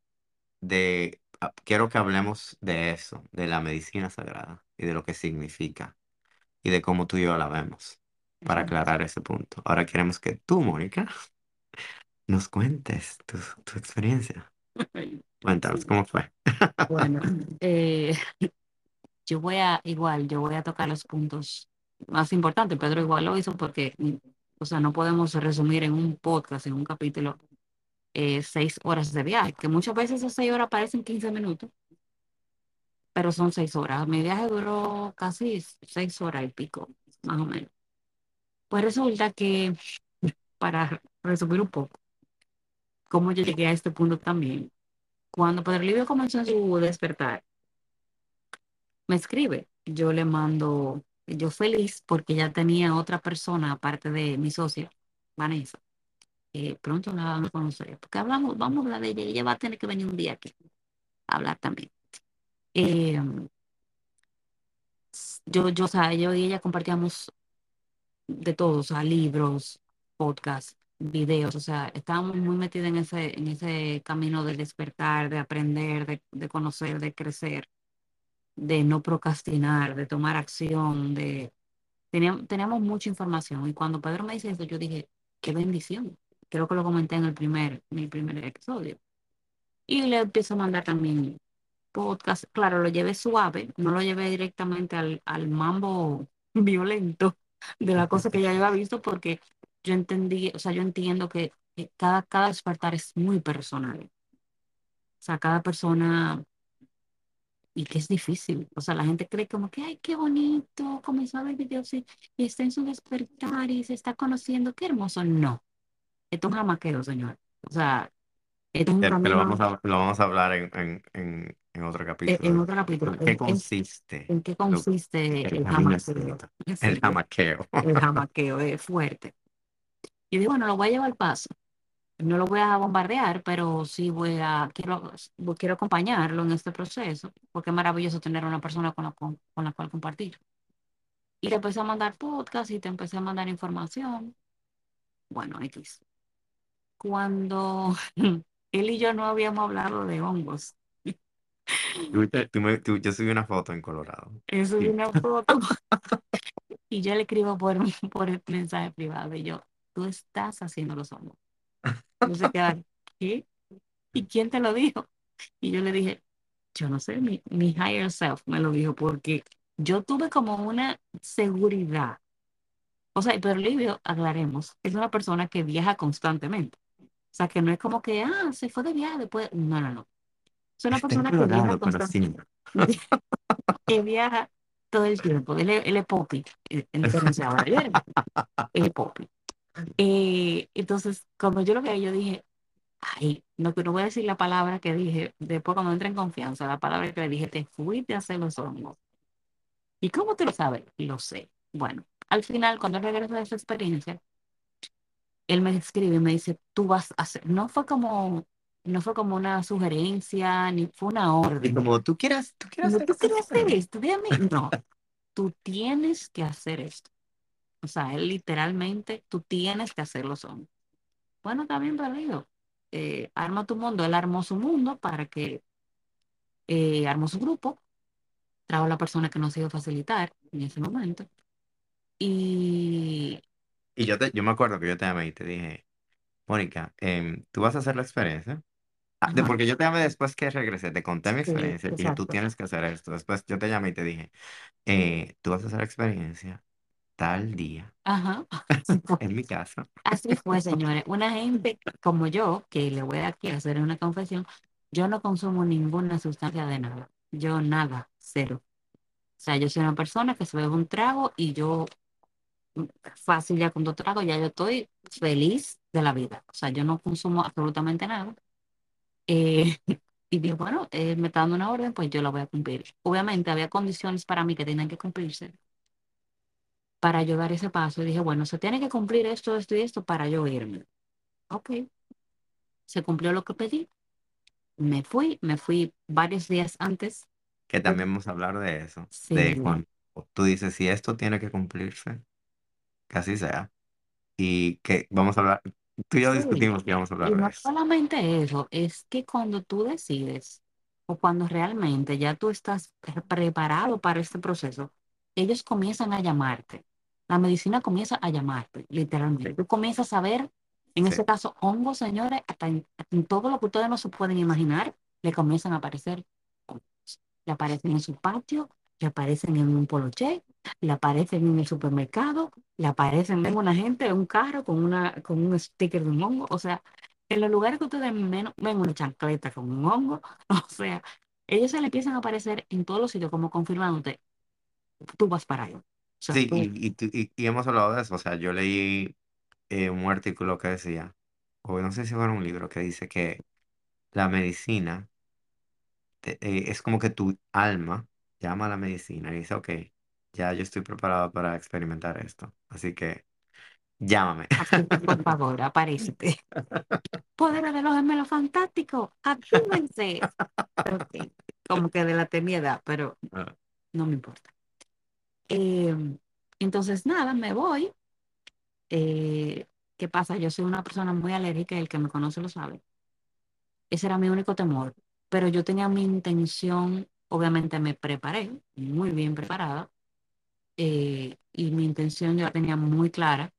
de, ah, quiero que hablemos de eso, de la medicina sagrada y de lo que significa y de cómo tú y yo la vemos, para aclarar ese punto. Ahora queremos que tú, Mónica, nos cuentes tu, tu experiencia. Cuéntanos, ¿cómo fue? Bueno, eh, yo voy a, igual, yo voy a tocar los puntos más importantes. Pedro igual lo hizo porque, o sea, no podemos resumir en un podcast, en un capítulo, eh, seis horas de viaje, que muchas veces esas seis horas parecen 15 minutos, pero son seis horas. Mi viaje duró casi seis horas y pico, más o menos. Pues resulta que, para resumir un poco, cómo yo llegué a este punto también. Cuando Pedro Livio comenzó en su despertar, me escribe, yo le mando, yo feliz porque ya tenía otra persona aparte de mi socia, Vanessa. pronto la vamos a conocer, porque hablamos, vamos a hablar de ella, ella va a tener que venir un día aquí a hablar también. Eh, yo, yo, o yo y ella compartíamos de todo, o sea, libros, podcasts, videos, o sea, estábamos muy metidos en ese, en ese camino de despertar, de aprender, de, de conocer, de crecer, de no procrastinar, de tomar acción, de... Teníamos, teníamos mucha información y cuando Pedro me dice eso, yo dije, qué bendición. Creo que lo comenté en el primer, mi primer episodio. Y le empiezo a mandar también podcast. Claro, lo llevé suave, no lo llevé directamente al, al mambo violento de la cosa que ya había visto porque yo entendí, o sea, yo entiendo que cada, cada despertar es muy personal. O sea, cada persona, y que es difícil. O sea, la gente cree como que, ay, qué bonito, comenzó a ver videos y, está en su despertar y se está conociendo, qué hermoso. No, esto es un jamaqueo, señor. O sea, esto es un camino. Lo vamos a, lo vamos a hablar en, en, en, en otro capítulo. En, otro capítulo. ¿En qué consiste? ¿En, qué consiste el, el jamaqueo? El jamaqueo. El jamaqueo es fuerte. Y digo, bueno, lo voy a llevar al paso. No lo voy a bombardear, pero sí voy a, quiero, quiero acompañarlo en este proceso, porque es maravilloso tener una persona con la, con, la cual compartir. Y le empecé a mandar podcast y te empecé a mandar información. Bueno, X. Cuando él y yo no habíamos hablado de hongos. Yo subí una foto en Colorado. Yo subí una foto y yo le escribo por, por el mensaje privado y yo, tú estás haciendo los hongos. Yo se ¿qué? ¿Y quién te lo dijo? Y yo le dije, yo no sé, mi, mi higher self me lo dijo porque yo tuve como una seguridad. O sea, pero Livio, aclaremos, es una persona que viaja constantemente. O sea, que no es como que, ah, se fue de viaje después. No, no, no. Es una persona que viaja constantemente. que viaja todo el tiempo. Él, él es popi. Entonces, ahora, él es popi. Eh, entonces, cuando yo lo veía, yo dije, ay, no, no voy a decir la palabra que dije, después cuando entré en confianza, la palabra que le dije, te fuiste a hacer los hongos. ¿Y cómo te lo sabes? Lo sé. Bueno, al final, cuando regreso de esa experiencia, él me escribe y me dice, tú vas a hacer, no fue como, no fue como una sugerencia, ni fue una orden. Como tú quieras, tú quieras, no, tú quieres hacer esto, no, tú tienes que hacer esto. O sea, él literalmente, tú tienes que hacerlo son. Bueno, también perdido. Eh, arma tu mundo, él armó su mundo para que eh, armó su grupo, trajo a la persona que nos iba a facilitar en ese momento. Y... Y yo, te, yo me acuerdo que yo te llamé y te dije, Mónica, em, tú vas a hacer la experiencia. Ah, de, porque yo te llamé después que regresé, te conté mi experiencia y tú tienes que hacer esto. Después yo te llamé y te dije, eh, tú vas a hacer experiencia tal día. Ajá. en mi casa. Así fue, señores. Una gente como yo, que le voy aquí a hacer una confesión, yo no consumo ninguna sustancia de nada. Yo nada, cero. O sea, yo soy una persona que se bebe un trago y yo mm, fácil ya con dos tragos, ya yo estoy feliz de la vida. O sea, yo no consumo absolutamente nada. Eh, y digo, bueno, eh, me está dando una orden, pues yo la voy a cumplir. Obviamente había condiciones para mí que tenían que cumplirse para yo dar ese paso. Y dije, bueno, se tiene que cumplir esto, esto y esto para yo irme. Ok. Se cumplió lo que pedí. Me fui, me fui varios días antes. Que también vamos a hablar de eso. De cuando tú dices, si esto tiene que cumplirse, que así sea. Y que vamos a hablar, tú y yo discutimos que vamos a hablar y de no eso. solamente eso, es que cuando tú decides o cuando realmente ya tú estás preparado para este proceso, ellos comienzan a llamarte la medicina comienza a llamarte, literalmente. Tú comienzas a ver, en ese caso, hongos, señores, hasta en, todo lo que ustedes no se pueden imaginar, le comienzan a aparecer Le aparecen en su patio, le aparecen en un poloche, le aparecen en el supermercado, le aparecen en una gente en un carro con, una, con un sticker de un hongo. O sea, en los lugares que ustedes menos ven una chancleta con un hongo, o sea, ellos se le empiezan a aparecer en todos los sitios como confirmándote, tú vas para allá. Sí, y, y, hemos hablado de eso. O sea, yo leí eh, un artículo que decía, o no sé si era un libro, que dice que la medicina eh, es como que tu alma llama a la medicina y dice, ok, ya yo estoy preparado para experimentar esto. Así que llámame. por favor, aparece. Poder de los gemelos fantásticos, actívense. Como que de la edad, pero ah. no me importa. Em, entonces, nada, me voy. Eh, ¿qué pasa? Yo soy una persona muy alérgica y el que me conoce lo sabe. Ese era mi único temor. Pero yo tenía mi intención, obviamente me preparé, muy bien preparada, eh, y mi intención yo la tenía muy clara,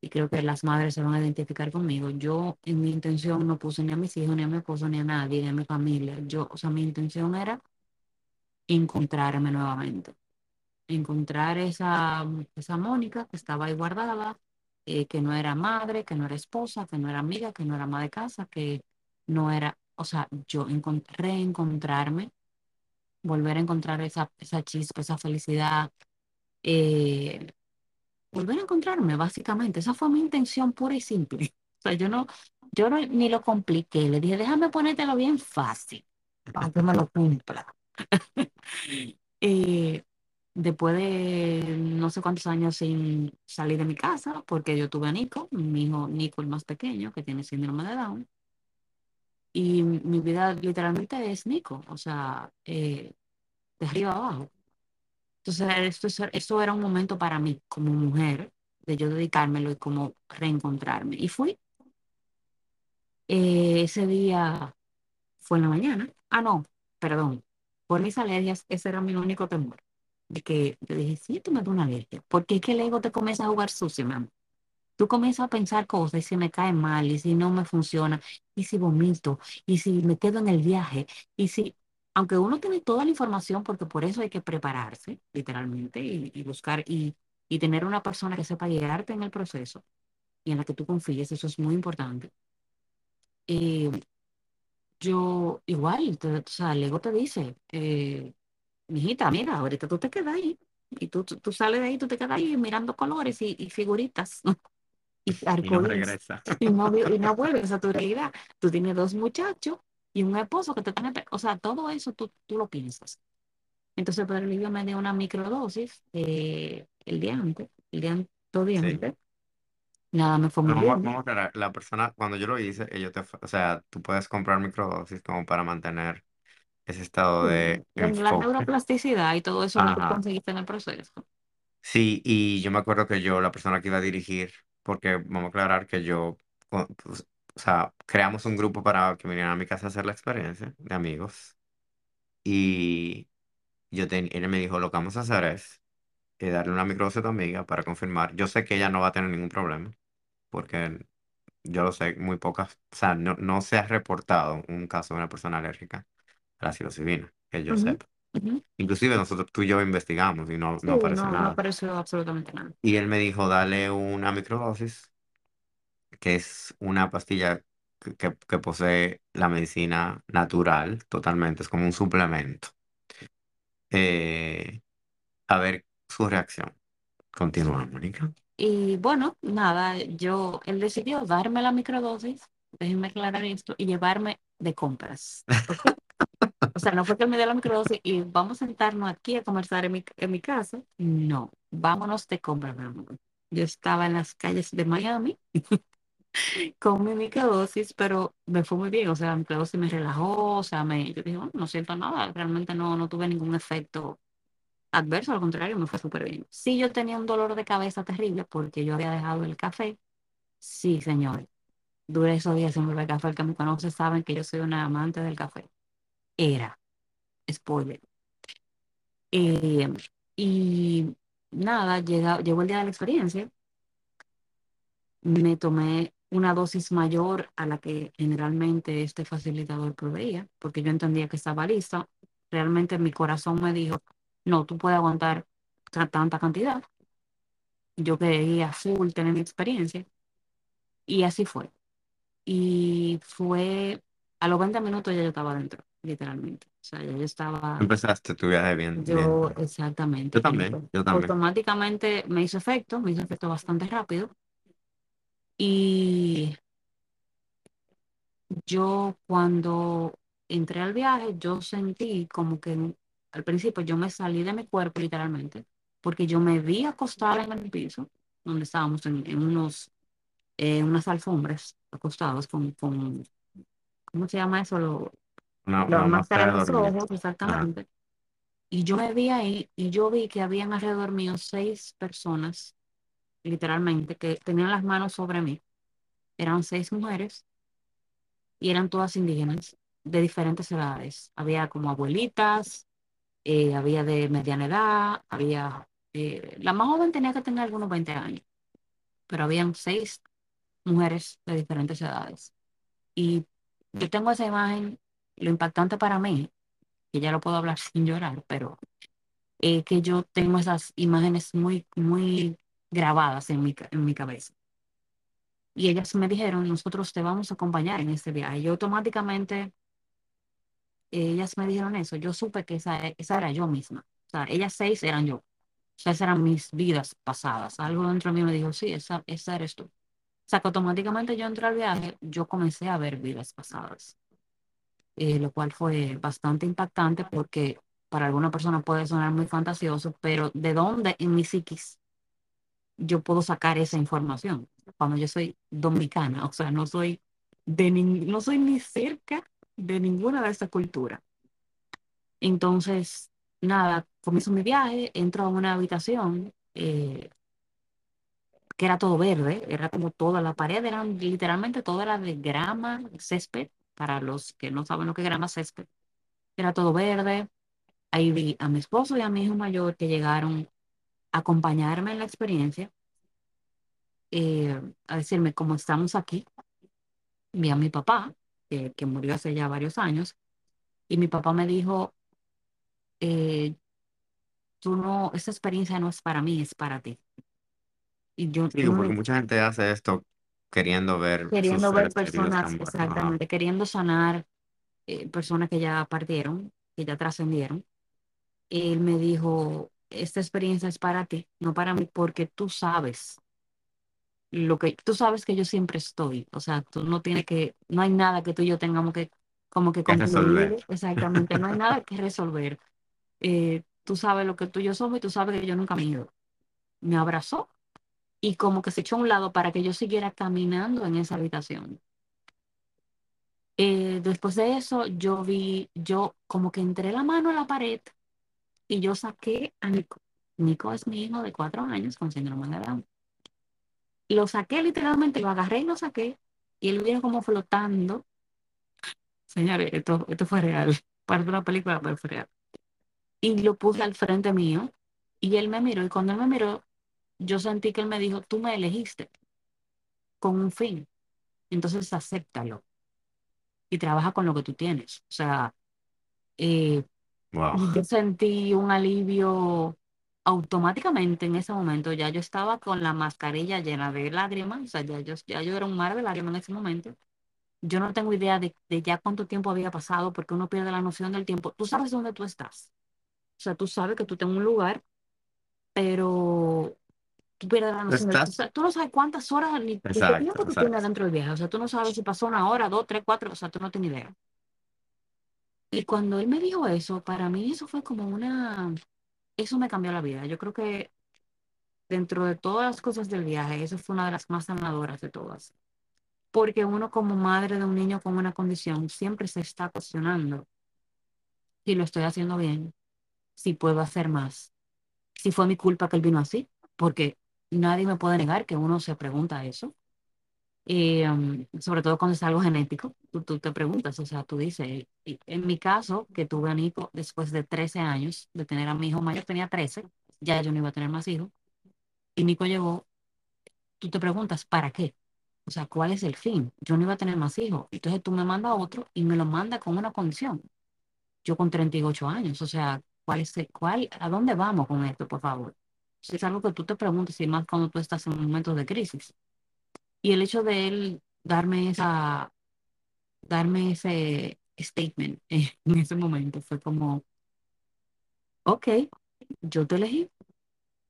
y creo que las madres se van a identificar conmigo. Yo en mi intención no puse ni a mis hijos, ni a mi esposo, ni a nadie, ni a mi familia. Yo, o sea, mi intención era encontrarme nuevamente encontrar esa, esa Mónica que estaba ahí guardada, eh, que no era madre, que no era esposa, que no era amiga, que no era ama de casa, que no era, o sea, yo reencontrarme, volver a encontrar esa, esa chispa, esa felicidad, eh, volver a encontrarme, básicamente. Esa fue mi intención pura y simple. O sea, yo no, yo no, ni lo compliqué. Le dije, déjame ponértelo bien fácil para que me lo cumpla. eh, después de no sé cuántos años sin salir de mi casa, porque yo tuve a Nico, mi hijo Nico el más pequeño, que tiene síndrome de Down, y mi vida literalmente es Nico, o sea, eh, de arriba abajo. Entonces, esto, esto era un momento para mí como mujer, de yo dedicármelo y como reencontrarme. Y fui. Eh, ese día fue en la mañana. Ah, no, perdón. Por mis alergias, ese era mi único temor de que yo dije, sí, tú me das una alergia, porque es que el ego te comienza a jugar sucio, mamá. Tú comienzas a pensar cosas y si me cae mal y si no me funciona y si vomito y si me quedo en el viaje y si, aunque uno tiene toda la información porque por eso hay que prepararse literalmente y, buscar y, y tener una persona que sepa guiarte en el proceso y en la que tú confíes, eso es muy importante. Eh, yo igual, o sea, el ego te dice, eh, mijita, mira, ahorita tú te quedas ahí y tú, tú, sales de ahí, tú te quedas ahí mirando colores y, y figuritas y arcoíris y, no y, no, vuelves a tu realidad. Tú tienes dos muchachos y un esposo que te tiene, o sea, todo eso tú, tú lo piensas. Entonces, Pedro Livio me dio una microdosis eh, el día antes, el día antes, día Nada, me fue muy bien. la persona, cuando yo lo hice, ellos te, o sea, tú puedes comprar microdosis como para mantener ese estado de La neuroplasticidad y todo eso lo conseguiste en el proceso. Sí, y yo me acuerdo que yo, la persona que iba a dirigir, porque vamos a aclarar que yo, pues, o sea, creamos un grupo para que vinieran a mi casa a hacer la experiencia de amigos. Y yo ten, él me dijo, lo que vamos a hacer es eh, darle una microdosis a tu amiga para confirmar. Yo sé que ella no va a tener ningún problema, porque yo lo sé, muy pocas, o sea, no, no se ha reportado un caso de una persona alérgica a la psilocibina, que yo sepa. Inclusive nosotros, tú y yo investigamos y no, no apareció nada. No apareció absolutamente nada. Y él me dijo, dale una microdosis, que es una pastilla que, que posee la medicina natural totalmente, es como un suplemento. Eh, a ver su reacción. Continúa, Mónica. Y bueno, nada, yo, él decidió darme la microdosis, déjenme aclarar esto, y llevarme de compras. o sea, no fue que él me dio la microdosis y vamos a sentarnos aquí a conversar en mi, en mi casa. No, vámonos de compras, Yo estaba en las calles de Miami con mi microdosis, pero me fue muy bien. O sea, la microdosis me relajó, o sea, me, yo dije, no siento nada, realmente no, no tuve ningún efecto adverso, al contrario, me fue súper bien. Sí, yo tenía un dolor de cabeza terrible porque yo había dejado el café. Sí, señor. Duré esos días sin beber café. El que me conoce saben que yo soy una amante del café. Era. Spoiler. Eh, y nada, llega, llegó el día de la experiencia. Me tomé una dosis mayor a la que generalmente este facilitador proveía, porque yo entendía que estaba lista. Realmente mi corazón me dijo, no, tú puedes aguantar tanta cantidad. Yo quería full tener mi experiencia. Y así fue. Y fue, a los 20 minutos ya yo estaba dentro, literalmente. O sea, ya yo estaba... Empezaste tu viaje bien. Yo, exactamente. Yo también, yo también. Automáticamente me hizo efecto, me hizo efecto bastante rápido. Y yo cuando entré al viaje, yo sentí como que al principio yo me salí de mi cuerpo literalmente, porque yo me vi acostada en el piso, donde estábamos en, unos, eh, unas alfombras acostados con, con, ¿cómo se llama eso? Lo, una, máscara los ojos, exactamente. Y yo me vi ahí y yo vi que habían alrededor mío seis personas, literalmente, que tenían las manos sobre mí. Eran seis mujeres y eran todas indígenas de diferentes edades. Había como abuelitas, eh, había de mediana edad, había, eh, la más joven tenía que tener algunos 20 años, pero habían seis mujeres de diferentes edades. Y yo tengo esa imagen, lo impactante para mí, que ya lo puedo hablar sin llorar, pero eh, que yo tengo esas imágenes muy, muy grabadas en mi, en mi cabeza. Y ellas me dijeron, nosotros te vamos a acompañar en este viaje. Y automáticamente ellas me dijeron eso, yo supe que esa, esa era yo misma. O sea, ellas seis eran yo. O sea, esas eran mis vidas pasadas. Algo dentro de mí me dijo, sí, esa, esa eres tú. O sea, que automáticamente yo entré al viaje, yo comencé a ver vidas pasadas. Eh, lo cual fue bastante impactante porque para alguna persona puede sonar muy fantasioso, pero ¿de dónde en mi psiquis yo puedo sacar esa información? Cuando yo soy dominicana, o sea, no soy de no soy ni cerca de ninguna de estas culturas. Entonces, nada, comienzo mi viaje, entro a una habitación eh, que era todo verde, era como toda la pared, eran literalmente toda era de grama, césped, para los que no saben lo que grama, césped. Era todo verde. Ahí vi a mi esposo y a mi hijo mayor que llegaron a acompañarme en la experiencia. eh, a decirme, como estamos aquí, vi a mi papá, que murió hace ya varios años, y mi papá me dijo, eh, tú no, esta experiencia no es para mí, es para ti. Y yo, sí, porque mucha gente hace esto queriendo ver queriendo ver personas, exactamente, queriendo sanar eh, personas que ya partieron, que ya trascendieron. Él me dijo, esta experiencia es para ti, no para mí, porque tú sabes lo que tú sabes que yo siempre estoy, o sea, tú no tienes que, no hay nada que tú y yo tengamos que como que resolver. Exactamente, no hay nada que resolver. Eh, tú sabes lo que tú y yo somos y tú sabes que yo nunca me he ido. Me abrazó y como que se echó a un lado para que yo siguiera caminando en esa habitación. Eh, después de eso, yo vi, yo como que entré la mano a la pared y yo saqué a Nico. Nico es mi hijo de cuatro años con síndrome de Down. Lo saqué literalmente, lo agarré y lo saqué y él viene como flotando. Señores, esto, esto fue real. Parte de una película, pero fue real y lo puse al frente mío y él me miró y cuando él me miró, yo sentí que él me dijo, tú me elegiste con un fin, entonces acéptalo y trabaja con lo que tú tienes. O sea, eh, yo sentí un alivio automáticamente en ese momento, ya yo estaba con la mascarilla llena de lágrimas, o sea, ya yo, ya yo era un mar de lágrimas en ese momento. Yo no tengo idea de, de ya cuánto tiempo había pasado porque uno pierde la noción del tiempo. Tú sabes dónde tú estás. O sea, tú sabes que tú tienes un lugar, pero tú pierdes la noción. tú no sabes cuántas horas ni qué tiempo tú tienes dentro del viaje. O sea, tú no sabes si pasó una hora, dos, tres, cuatro. O sea, tú no tienes idea. Y cuando él me dijo eso, para mí eso fue como una... Eso me cambió la vida. Yo creo que dentro de todas las cosas del viaje, eso fue una de las más sanadoras de todas. Porque uno como madre de un niño con una condición siempre se está cuestionando si lo estoy haciendo bien, si puedo hacer más. Si fue mi culpa que él vino así, porque nadie me puede negar que uno se pregunta eso. Y, um, sobre todo cuando es algo genético, tú, tú, te preguntas, o sea, tú dices, en mi caso, que tuve a Nico después de 13 años de tener a mi hijo mayor, tenía 13, ya yo no iba a tener más hijos, y Nico llegó, tú te preguntas, ¿para qué? O sea, ¿cuál es el fin? Yo no iba a tener más hijos. Entonces tú me mandas a otro y me lo manda con una condición. Yo con 38 años, o sea, ¿Cuál es cuál, ¿A dónde vamos con esto, por favor? Es algo que tú te preguntas y más cuando tú estás en momentos de crisis. Y el hecho de él darme esa, darme ese statement en ese momento fue como, ok, yo te elegí,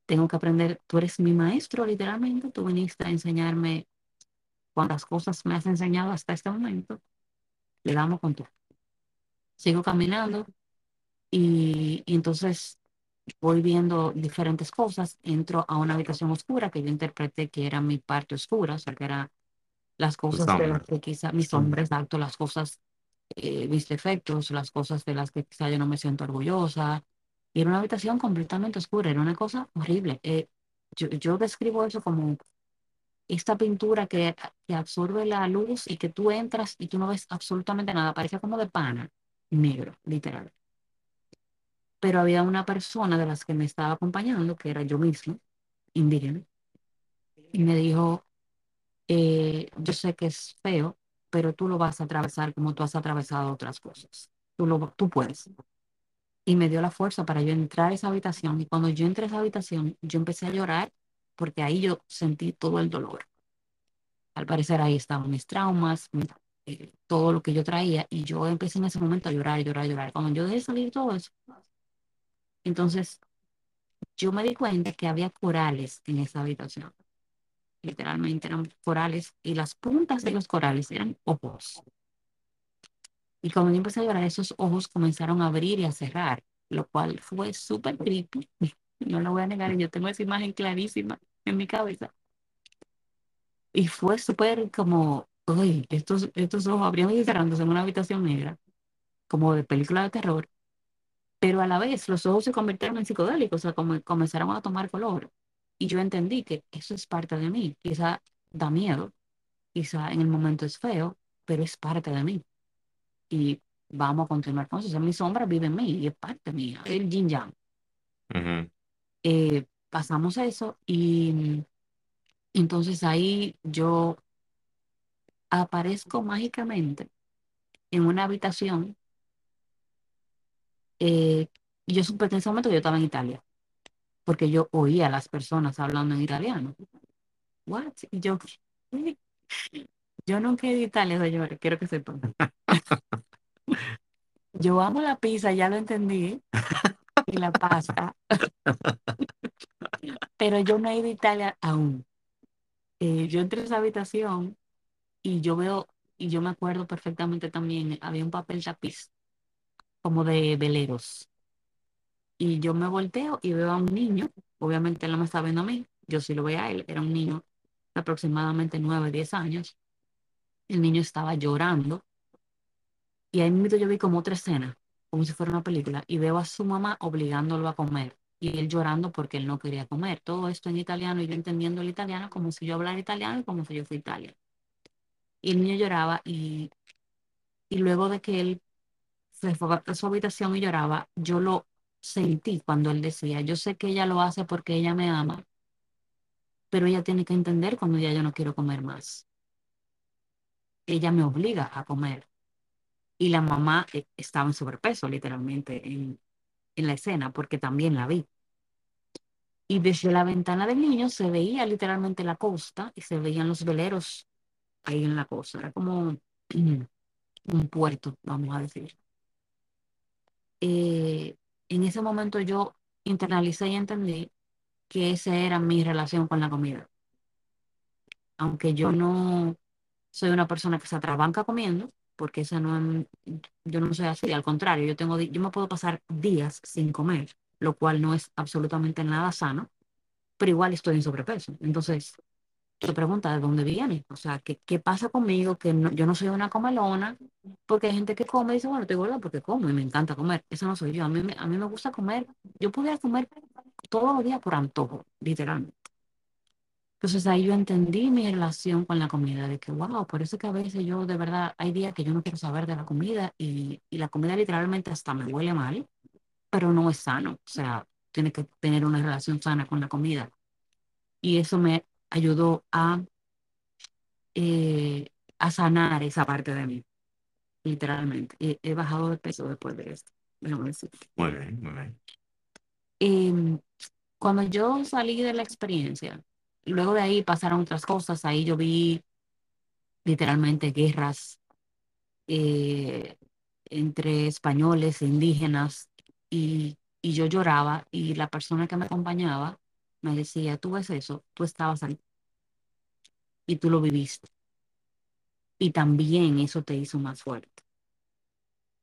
tengo que aprender, tú eres mi maestro literalmente, tú viniste a enseñarme cuántas cosas me has enseñado hasta este momento, le damos con tú. Sigo caminando, y, entonces voy viendo diferentes cosas, entro a una habitación oscura que yo interpreté que era mi parte oscura, o sea, que eran las cosas de las que quizá mis hombres, exacto, las cosas, eh, mis defectos, las cosas de las que quizá yo no me siento orgullosa. Y era una habitación completamente oscura, era una cosa horrible. Eh, yo, yo, describo eso como esta pintura que, que absorbe la luz y que tú entras y tú no ves absolutamente nada, parece como de pana, negro, literal pero había una persona de las que me estaba acompañando, que era yo mismo, indígena, y me dijo, eh, yo sé que es feo, pero tú lo vas a atravesar como tú has atravesado otras cosas. Tú, lo, tú puedes. Y me dio la fuerza para yo entrar a esa habitación. Y cuando yo entré a esa habitación, yo empecé a llorar porque ahí yo sentí todo el dolor. Al parecer ahí estaban mis traumas, eh, todo lo que yo traía. Y yo empecé en ese momento a llorar, llorar, llorar. Cuando yo dejé salir todo eso, entonces, yo me di cuenta que había corales en esa habitación. Literalmente eran corales y las puntas de los corales eran ojos. Y cuando yo empecé a llorar, esos ojos comenzaron a abrir y a cerrar, lo cual fue súper creepy. No lo voy a negar, yo tengo esa imagen clarísima en mi cabeza. Y fue súper como, uy, estos, estos ojos abriendo y cerrándose en una habitación negra, como de película de terror pero a la vez los ojos se convirtieron en psicodélicos, o sea, como, comenzaron a tomar color. Y yo entendí que eso es parte de mí. Quizá da miedo, quizá en el momento es feo, pero es parte de mí. Y vamos a continuar con eso. O sea, mi sombra vive en mí y es parte mía, el yin yang. Eh, pasamos eso y Entonces ahí yo aparezco mágicamente en una habitación eh, yo supe en ese momento que yo estaba en Italia, porque yo oía a las personas hablando en italiano. What? Y yo, yo nunca he ido a Italia, señores, quiero que sepan. yo amo la pizza, ya lo entendí, y la pasta, pero yo no he ido a Italia aún. Eh, yo entré a esa habitación y yo veo, y yo me acuerdo perfectamente también, había un papel tapiz como de veleros. Y yo me volteo y veo a un niño, obviamente él no me está viendo a mí, yo sí lo veía a él, era un niño de aproximadamente 9, 10 años. El niño estaba llorando y ahí mismo yo vi como otra escena, como si fuera una película, y veo a su mamá obligándolo a comer y él llorando porque él no quería comer. Todo esto en italiano y yo entendiendo el italiano como si yo hablara italiano y como si yo fuera Italia. Y el niño lloraba y, y luego de que él se fue a su habitación y lloraba, yo lo sentí cuando él decía, yo sé que ella lo hace porque ella me ama, pero ella tiene que entender cuando ya yo no quiero comer más. Ella me obliga a comer. Y la mamá eh, estaba en sobrepeso, literalmente, en, en la escena, porque también la vi. Y desde la ventana del niño se veía literalmente la costa y se veían los veleros ahí en la costa. Era como un puerto, vamos a decir. Eh, en ese momento yo internalicé y entendí que esa era mi relación con la comida. Aunque yo no soy una persona que se atrabanca comiendo, porque esa no yo no soy así, al contrario, yo tengo yo me puedo pasar días sin comer, lo cual no es absolutamente nada sano, pero igual estoy en sobrepeso. Entonces, se pregunta de dónde viene, o sea, ¿qué, qué pasa conmigo? Que yo no soy una comelona, porque hay gente que come y dice, bueno, estoy gorda porque como y me encanta comer. Eso no soy yo, a mí, a mí me gusta comer, yo podría comer todos los días por antojo, literalmente. Entonces ahí yo entendí mi relación con la comida, de que, wow, por eso que a veces yo de verdad, hay días que yo no quiero saber de la comida y, y la comida literalmente hasta me huele mal, pero no es sano, o sea, tiene que tener una relación sana con la comida. Y eso me ayudó a, eh, a sanar esa parte de mí, literalmente. He, he, bajado de peso después de esto, déjame decir. Muy bien, muy bien. Eh, cuando yo salí de la experiencia, luego de ahí pasaron otras cosas, ahí yo vi literalmente guerras eh, entre españoles e indígenas y, y yo lloraba y la persona que me acompañaba me decía, tú ves eso, tú estabas ahí y tú lo viviste. Y también eso te hizo más fuerte.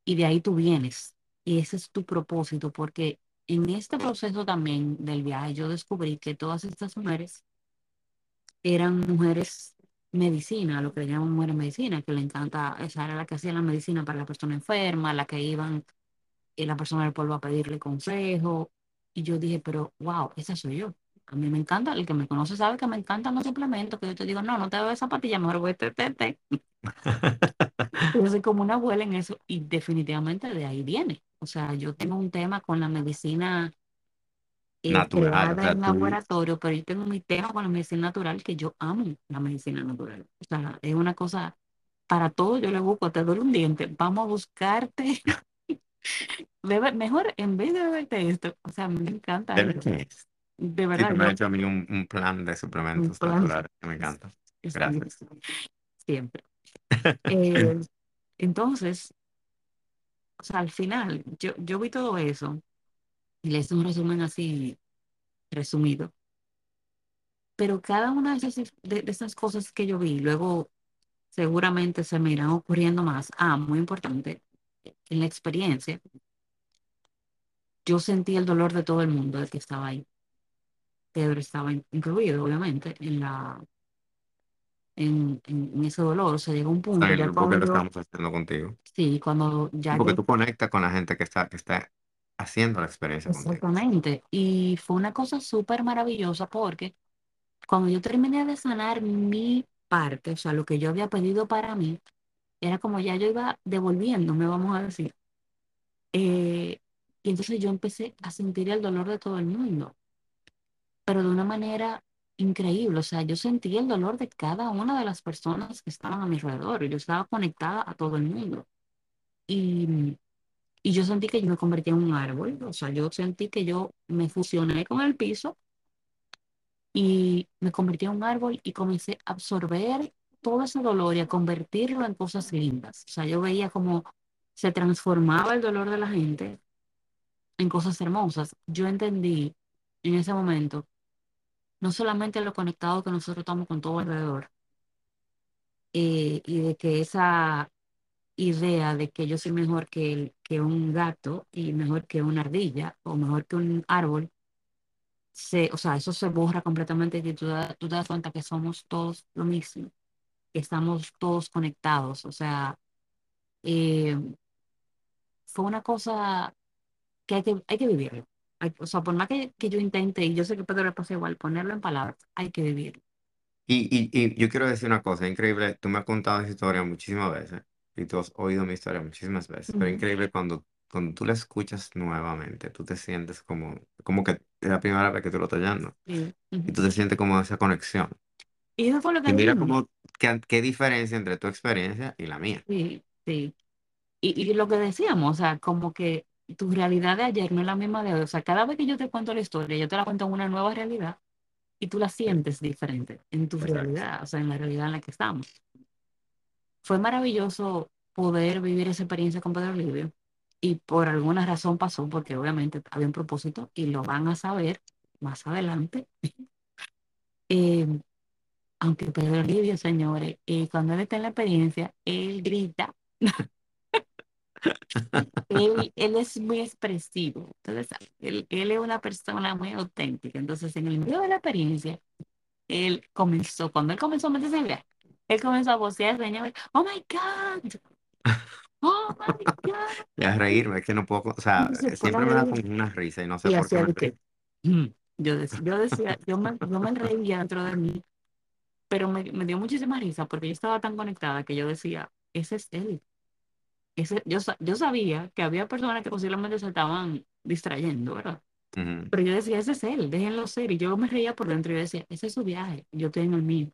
Y de ahí tú vienes. Y ese es tu propósito, porque en este proceso también del viaje yo descubrí que todas estas mujeres eran mujeres medicina, lo que le llaman mujeres medicina, que le encanta, esa era la que hacía la medicina para la persona enferma, la que iban y la persona del pueblo a pedirle consejo. Y yo dije, pero wow, esa soy yo. A mí me encanta, el que me conoce sabe que me encantan los suplementos, que yo te digo, no, no te doy esa patilla, mejor voy a este, este, yo soy como una abuela en eso y definitivamente de ahí viene. O sea, yo tengo un tema con la medicina eh, natural en laboratorio, pero yo tengo mi tema con la medicina natural que yo amo la medicina natural. O sea, es una cosa, para todo yo le busco, te doy un diente, vamos a buscarte. Bebe, mejor en vez de beberte esto, o sea, me encanta. Eso. De verdad. Sí, me ha hecho a mí un, un, plan de suplementos plan. naturales que me encanta. Gracias. Siempre. eh, entonces, o sea, al final, yo, yo vi todo eso y le hice un resumen así resumido. Pero cada una de esas, de, de esas cosas que yo vi, luego seguramente se me irán ocurriendo más. Ah, muy importante, en la experiencia, yo sentí el dolor de todo el mundo de que estaba ahí. Pedro estaba incluido, obviamente, en la en, en, en ese dolor. O sea, llegó un punto. Ya que lo estamos haciendo contigo. sí, cuando ya. Porque yo- tú conectas con la gente que está, que está haciendo la experiencia contigo. Exactamente. Y fue una cosa súper maravillosa porque cuando yo terminé de sanar mi parte, o sea, lo que yo había pedido para mí, era como ya yo iba devolviéndome, vamos a decir. Eh, y entonces yo empecé a sentir el dolor de todo el mundo, pero de una manera increíble. O sea, yo sentí el dolor de cada una de las personas que estaban a mi alrededor. Yo estaba conectada a todo el mundo. Y, y yo sentí que yo me convertí en un árbol. O sea, yo sentí que yo me fusioné con el piso y me convertí en un árbol y comencé a absorber todo ese dolor y a convertirlo en cosas lindas. O sea, yo veía como se transformaba el dolor de la gente en cosas hermosas. Yo entendí en ese momento no solamente lo conectado que nosotros estamos con todo alrededor, eh, y de que esa idea de que yo soy mejor que, que un gato y mejor que una ardilla o mejor que un árbol, se, o sea, eso se borra completamente y tú te das cuenta que somos todos lo mismo, que estamos todos conectados. O sea, eh, fue una cosa que hay que, hay que vivirlo. Hay- o sea, por más que, que yo intente, y yo sé que Pedro le pasa igual, ponerlo en palabras, hay que vivirlo. Y, y, y yo quiero decir una cosa, increíble, tú me has contado esa historia muchísimas veces y tú has oído mi historia muchísimas veces, pero increíble cuando, cuando tú la escuchas nuevamente, tú te sientes como, como que es la primera vez que tú lo estás Sí. y tú te sientes como esa conexión. Y eso fue lo que Y mira cómo, qué, qué diferencia entre tu experiencia y la mía. Sí, sí. Y, y lo que decíamos, o sea, como que tu realidad de ayer no es la misma de hoy. O sea, cada vez que yo te cuento la historia, yo te la cuento en una nueva realidad y tú la sientes diferente en tu exacto. realidad, o sea, en la realidad en la que estamos. Fue maravilloso poder vivir esa experiencia con Pedro Livio y por alguna razón pasó, porque obviamente había un propósito y lo van a saber más adelante. Eh, aunque Pedro Livio, señores, eh, cuando él está en la experiencia, él grita Él, él es muy expresivo, entonces él, él es una persona muy auténtica. Entonces, en el medio de la experiencia, él comenzó, cuando él comenzó a meterse en viaje, él comenzó a vocear, señor, oh my God, oh my God. Y a reírme, es que no puedo, o sea, siempre me da como una risa y no sé y por qué mm. yo, decía, yo decía, yo me, yo me reía dentro de mí, pero me, me dio muchísima risa porque yo estaba tan conectada que yo decía, ese es él. Ese, yo, yo sabía que había personas que posiblemente se estaban distrayendo, ¿verdad? Ujú. Pero yo decía, ese es él, déjenlo ser. Y yo me reía por dentro y yo decía, ese es su viaje, yo estoy en el mío.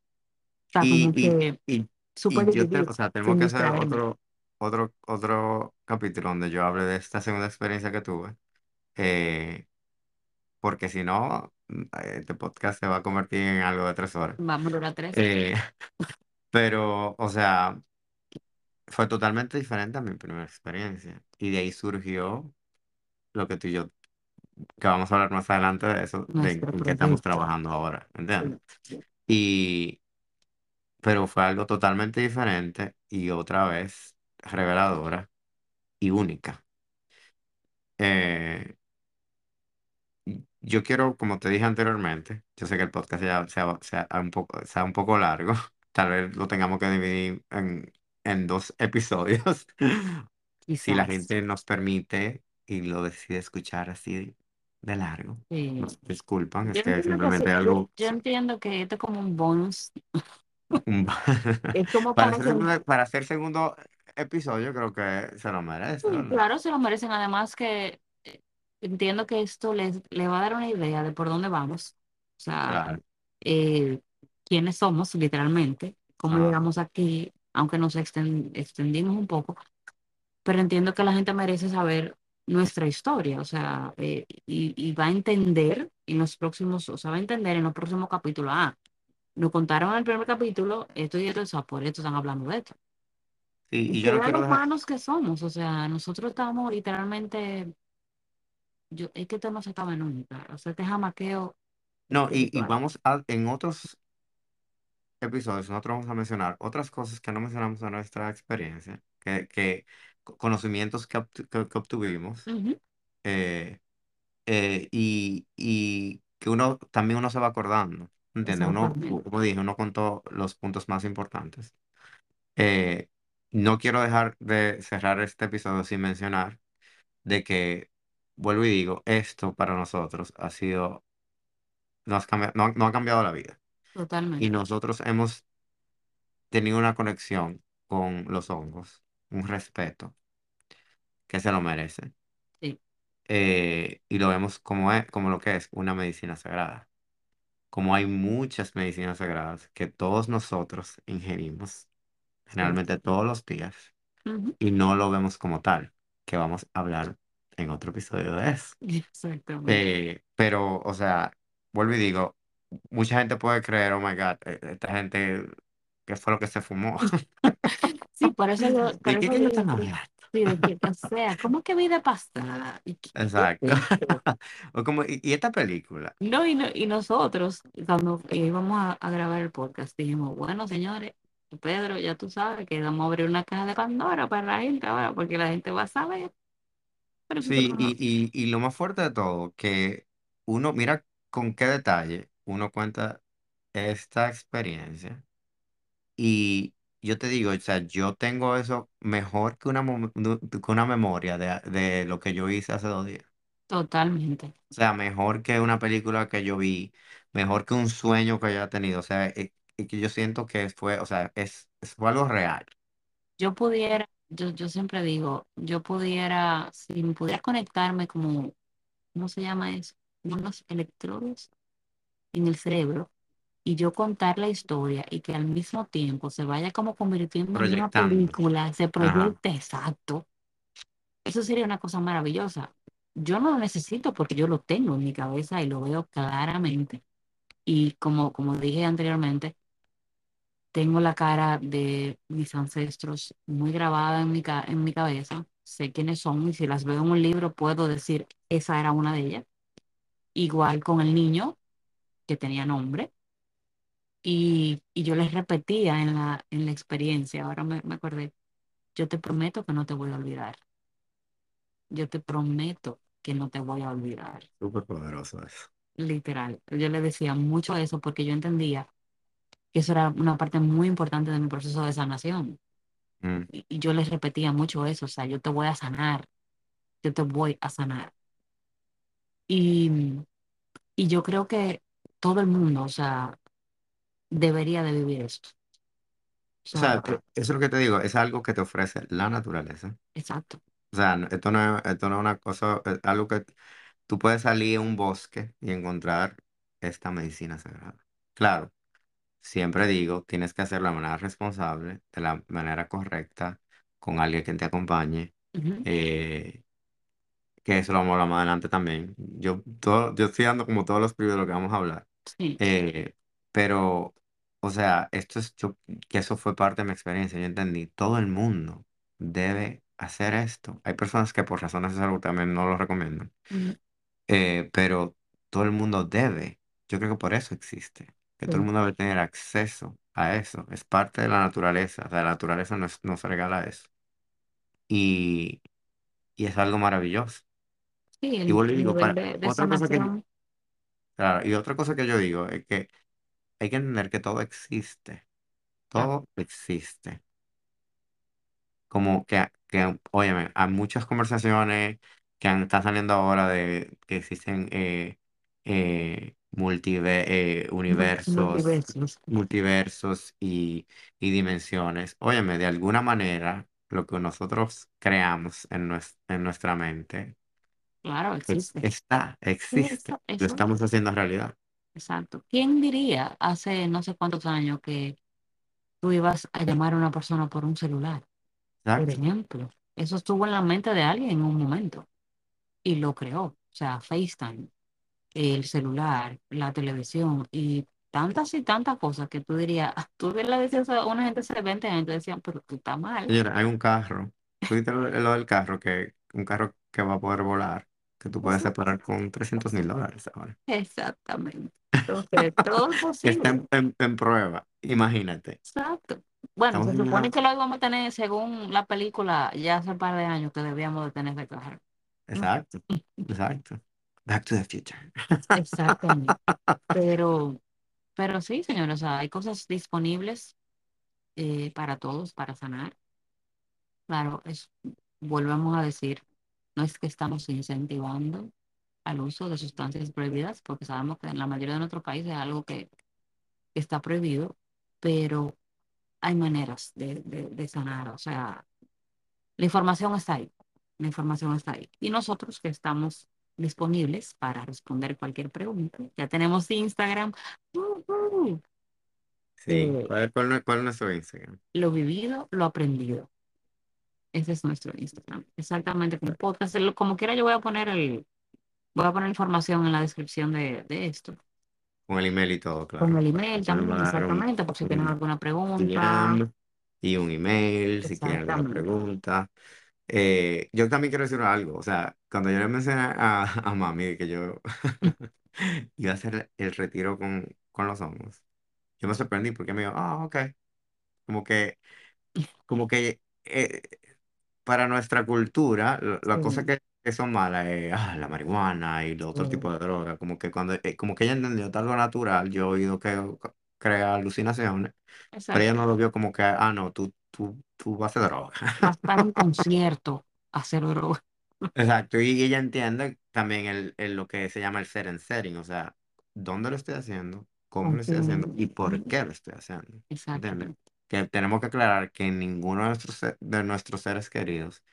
Sea, Y, como y, que y, supe y yo te, o sea, tenemos que hacer otro, otro, otro capítulo donde yo hable de esta segunda experiencia que tuve, eh, porque si no, mm, eh, este podcast se va a convertir en algo de tres horas. Vamos a durar tres. Eh, pero, o sea, fue totalmente diferente a mi primera experiencia. Y de ahí surgió lo que tú y yo, que vamos a hablar más adelante de eso, de en, Nuestro qué estamos proyecto. trabajando ahora, ¿entiendes? Y, pero fue algo totalmente diferente y otra vez reveladora y única. Eh, yo quiero, como te dije anteriormente, yo sé que el podcast ya sea, sea un poco, sea un poco largo, tal vez lo tengamos que dividir en, en dos episodios, si la Quizás. gente nos permite y lo decide escuchar así de largo. Sí. Nos disculpan, es que entiendo que sí, simplemente yo, algo, yo entiendo que esto es como un bonus. Es como para hacer, para hacer segundo episodio creo que se lo merece, Sí, ¿verdad? claro, se lo merecen. Además que eh, entiendo que esto les, le va a dar una idea de por dónde vamos. O sea, Claro. eh, quiénes somos literalmente, cómo llegamos aquí, aunque nos exten- extendimos un poco, pero entiendo que la gente merece saber nuestra historia, o sea, eh, y, y va a entender en los próximos, o sea, va a entender en los próximos capítulos, ah, nos contaron en el primer capítulo esto y esto, o sea, por esto están hablando de esto. Y, Y y yo no quiero dejar, humanos que somos, o sea, nosotros estamos literalmente, yo, es que esto no se acaba nunca, o sea, este jamaqueo no, y, y vamos a, en otros episodios, nosotros vamos a mencionar otras cosas que no mencionamos en nuestra experiencia, que, que co- conocimientos que, obtu- que- que obtuvimos, Ujú, eh, eh, y, y que uno también uno se va acordando, ¿entiendes? Uno, como dije, uno contó los puntos más importantes. Eh, no quiero dejar de cerrar este episodio sin mencionar de que, vuelvo y digo, esto para nosotros ha sido, nos cambia- no, no ha cambiado la vida. Y nosotros hemos tenido una conexión con los hongos, un respeto que se lo merece. sí, Eh, y lo vemos como es, como lo que es, una medicina sagrada. como hay muchas medicinas sagradas que todos nosotros ingerimos, Sí. generalmente todos los días, y no lo vemos como tal, que vamos a hablar en otro episodio de eso. Exactamente. Eh, pero, o sea, vuelvo y digo, mucha gente puede creer, oh my God, eh, esta gente, ¿qué fue lo que se fumó? Sí, por eso yo, por ¿De qué eso que yo ellos están hablando? sí, de que, o sea, ¿cómo que vida pasada? ¿Y qué es Exacto. esto? O como, ¿y, y esta película? No, y, no, y nosotros, cuando íbamos a, a grabar el podcast, dijimos, bueno, señores, Pedro, ya tú sabes que vamos a abrir una caja de Pandora para la gente ahora, porque la gente va a saber. Pero nosotros Sí, no. y, y, y lo más fuerte de todo, que uno, mira con qué detalle uno cuenta esta experiencia. Y yo te digo, o sea, yo tengo eso mejor que una, que una memoria de, de lo que yo hice hace dos días. Totalmente. O sea, mejor que una película que yo vi, mejor que un sueño que haya tenido. O sea, es, es que yo siento que fue, o sea, es, es fue algo real. Yo pudiera, yo, yo siempre digo, yo pudiera, si pudiera conectarme como, ¿cómo se llama eso? Unos electrodos en el cerebro y yo contar la historia y que al mismo tiempo se vaya como convirtiendo en una película, se Ajá. proyecte exacto, eso sería una cosa maravillosa. Yo no lo necesito porque yo lo tengo en mi cabeza y lo veo claramente. Y como, como dije anteriormente, tengo la cara de mis ancestros muy grabada en mi, en mi cabeza. Sé quiénes son y si las veo en un libro puedo decir, esa era una de ellas. Igual con el niño que tenía nombre y, y yo les repetía en la, en la experiencia, ahora me, me acordé, yo te prometo que no te voy a olvidar. Yo te prometo que no te voy a olvidar. Súper poderoso eso. Literal. Yo le decía mucho eso porque yo entendía que eso era una parte muy importante de mi proceso de sanación. Mm. Y, y yo les repetía mucho eso, o sea, yo te voy a sanar, yo te voy a sanar. Y, y yo creo que todo el mundo, o sea, debería de vivir esto. O O sea, eso es lo que te digo, es algo que te ofrece la naturaleza. exacto. O sea, no- esto no es, esto no es una cosa, es algo que tú puedes salir a un bosque y encontrar esta medicina sagrada. Claro, siempre digo, tienes que hacerlo de manera responsable, de la manera correcta, con alguien que te acompañe, Ujú, eh, que eso lo vamos a hablar más adelante también. Yo, todo, yo estoy dando como todos los primeros de lo que vamos a hablar. Sí. Eh, pero, o sea, esto es, yo, que eso fue parte de mi experiencia, yo entendí, todo el mundo debe hacer esto. Hay personas que por razones de salud también no lo recomiendan, Ujú, eh, pero todo el mundo debe. Yo creo que por eso existe, que todo el sí. mundo debe tener acceso a eso. Es parte de la naturaleza, o sea, la naturaleza nos, nos regala eso. Y, y es algo maravilloso. Sí, Y el, vuelvo y el digo, nivel para, de, de otra cosa que, sanación, claro, y otra cosa que yo digo es que hay que entender que todo existe. Todo existe. Como que, que óyeme, hay muchas conversaciones que han- están saliendo ahora de que existen eh, eh, multive- eh, Mul- universos, Multiversos. multiversos y, y dimensiones. Óyeme, de alguna manera, lo que nosotros creamos en, nues- en nuestra mente Claro, ex- existe. está, existe. eso, Lo eso, estamos haciendo realidad. exacto. ¿Quién diría hace no sé cuántos años que tú ibas a llamar a una persona por un celular? Por Exacto. ejemplo, eso estuvo en la mente de alguien en un momento y lo creó. O sea, FaceTime, el celular, la televisión y tantas y tantas cosas que tú dirías, tú le decías a una gente hace 20 años, decían, pero tú estás mal. Señora, hay un carro. ¿Tú viste lo, lo del carro? Que un carro que va a poder volar, que tú puedes separar con trescientos mil dólares ahora. Exactamente. Entonces, todo es Que está posible. en, en- en prueba. Imagínate. Exacto. Bueno, Estamos se supone que lo íbamos a tener según la película ya hace un par de años que debíamos de tener ese carro. Exacto, exacto. Back to the future. Exactamente. Pero, pero sí, señor, o sea, hay cosas disponibles eh, para todos, para sanar. Claro, es, volvemos a decir, no es que estamos incentivando al uso de sustancias prohibidas, porque sabemos que en la mayoría de nuestros países es algo que, que está prohibido, pero hay maneras de, de, de sanar, o sea, la información está ahí, la información está ahí. Y nosotros que estamos disponibles para responder cualquier pregunta. Ya tenemos Instagram. Uh -huh. Sí, ¿Cuál, cuál, ¿cuál, es nuestro Instagram? Lo vivido, lo aprendido. Ese es nuestro Instagram. Exactamente como podcast. Como quiera, yo voy a poner el, voy a poner información en la descripción de, de esto. Con el email y todo, claro. Con el email también, exactamente, por si tienen alguna pregunta. Y un email, si tienen alguna pregunta. Eh, yo también quiero decir algo, o sea, cuando yo le mencioné a, a mami que yo iba a hacer el retiro con, con los hongos, yo me sorprendí porque me dijo, ah, ok. Como que, como que eh, para nuestra cultura, la, cosa que, que, son malas es ah, la marihuana y los otros tipos de drogas. Como que cuando, eh, como que ella entendió algo natural, yo he oído que crea alucinaciones, pero ella no lo vio como que, ah, no, tú, tú, tú vas a hacer droga. Vas para un concierto a hacer droga. Exacto, y ella entiende también el, el, lo que se llama el ser en setting, o sea, ¿dónde lo estoy haciendo? ¿Cómo lo estoy haciendo? ¿Y por qué lo estoy haciendo? Exactamente. Que tenemos que aclarar que ninguno de nuestros, de nuestros seres queridos,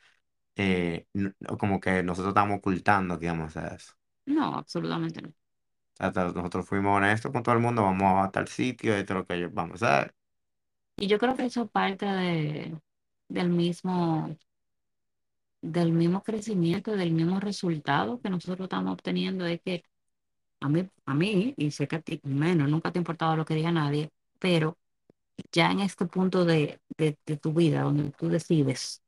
eh, como que nosotros estamos ocultando que vamos a hacer eso. No, absolutamente no. Hasta nosotros fuimos honestos con todo el mundo, vamos a tal sitio, esto es lo que vamos a hacer. Y yo creo que eso parte de, del mismo del mismo crecimiento, del mismo resultado que nosotros estamos obteniendo, es que a mí, a mí, y sé que a ti menos, nunca te ha importado lo que diga nadie, pero ya en este punto de, de, de tu vida, donde tú decides,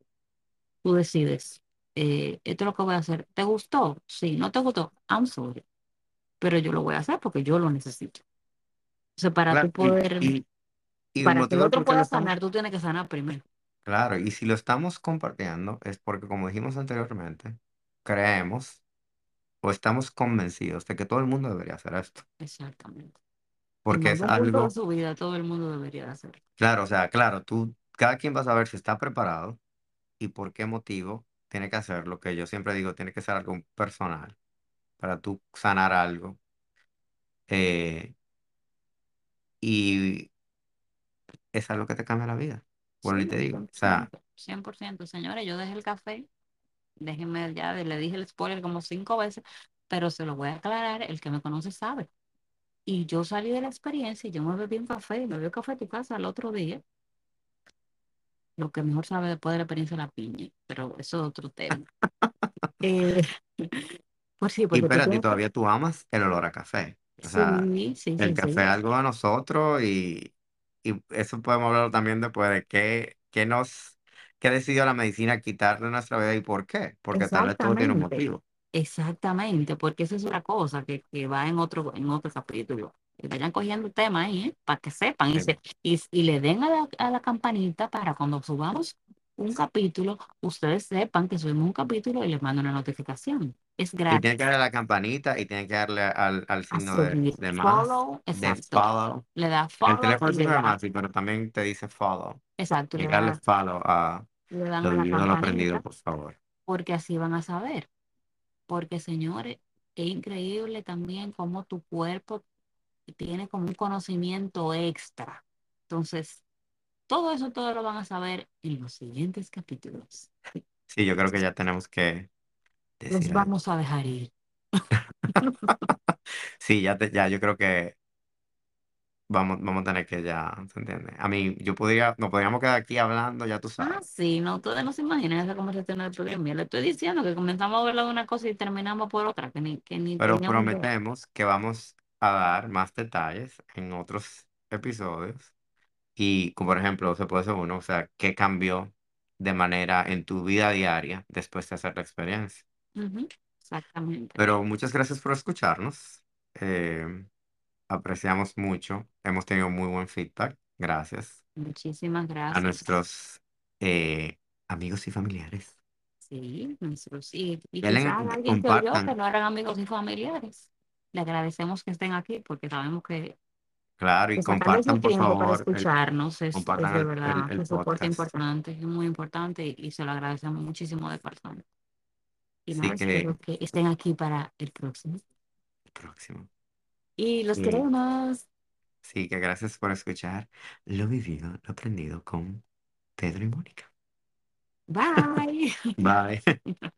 tú decides, eh, esto es lo que voy a hacer, ¿te gustó? Sí, no te gustó, I'm sorry, pero yo lo voy a hacer porque yo lo necesito. O sea, para Claro, tú poder, y, y el para que el otro pueda estamos, sanar, tú tienes que sanar primero. claro, y si lo estamos compartiendo es porque, como dijimos anteriormente, creemos o estamos convencidos de que todo el mundo debería hacer esto, Exactamente. Porque es de algo, su vida todo el mundo debería de hacerlo. claro, o sea, claro, tú, cada quien va a saber si está preparado y por qué motivo tiene que hacer lo que yo siempre digo, tiene que ser algo personal para tú sanar algo. eh, y es algo que te cambia la vida. Bueno, y Sí, te digo, o sea, 100%, 100%. Señores, yo dejé el café, déjenme ya, le dije el spoiler como cinco veces, pero se lo voy a aclarar, el que me conoce sabe. Y yo salí de la experiencia y yo me bebí un café, me bebí un café a tu casa el otro día, lo que mejor sabe después de la experiencia es la piña, pero eso es otro tema. Eh, pues sí, y porque espérate, y todavía tú amas el olor a café. O sea, Sí, sí, el sí, café es algo de nosotros y, y eso podemos hablar también después de qué, qué nos, qué decidió la medicina quitar de nuestra vida y por qué. Porque tal vez todo tiene un motivo. Exactamente, porque esa es una cosa que, que va en otro, en otro capítulo. Que vayan cogiendo tema ahí, ¿eh? Para que sepan y, se, y, y le den a la, a la campanita para cuando subamos un capítulo, ustedes sepan que subimos un capítulo y les mando una notificación. Es Y tienen que gratis. darle a la campanita y tienen que darle al, al signo de, de más, Follow, de exacto. follow. Le da El follow teléfono sí le se ve da, más, sí, pero también te dice follow. exacto, Y le darle da, follow a le dan lo a la lo aprendido, por favor. porque así van a saber. Porque, señores, es increíble también cómo tu cuerpo tiene como un conocimiento extra. Entonces, todo eso, todo lo van a saber en los siguientes capítulos. Sí, yo creo que ya tenemos que Los decir algo. vamos a dejar ir. Sí, ya, te- ya yo creo que vamos, vamos a tener que ya, ¿se entiende? A mí, yo podría, nos podríamos quedar aquí hablando, ya tú Ah, sabes. sí, no, ustedes no se imaginan esa conversación del programa. Le estoy diciendo que comenzamos a hablar de una cosa y terminamos por otra, que ni, que ni Pero teníamos idea. prometemos que vamos a dar más detalles en otros episodios. Y, como por ejemplo, se puede ser uno, o sea, ¿qué cambió de manera en tu vida diaria después de hacer la experiencia? Ujú, exactamente. Pero muchas gracias por escucharnos. eh, apreciamos mucho. Hemos tenido muy buen feedback. Gracias Muchísimas a gracias. nuestros eh, amigos y familiares. Sí, nuestros, y, y quizás alguien que que no eran amigos y familiares. Le agradecemos que estén aquí porque sabemos que, claro, y compartan, por tiempo para favor, el, escucharnos es, es compartan de el, el, verdad el un soporte importante, es muy importante y, y se lo agradecemos muchísimo de corazón. Y nada, que espero que estén aquí para el próximo. el próximo. Y los queremos. sí, que gracias por escuchar lo vivido, lo aprendido con Pedro y Mónica. Bye. Bye.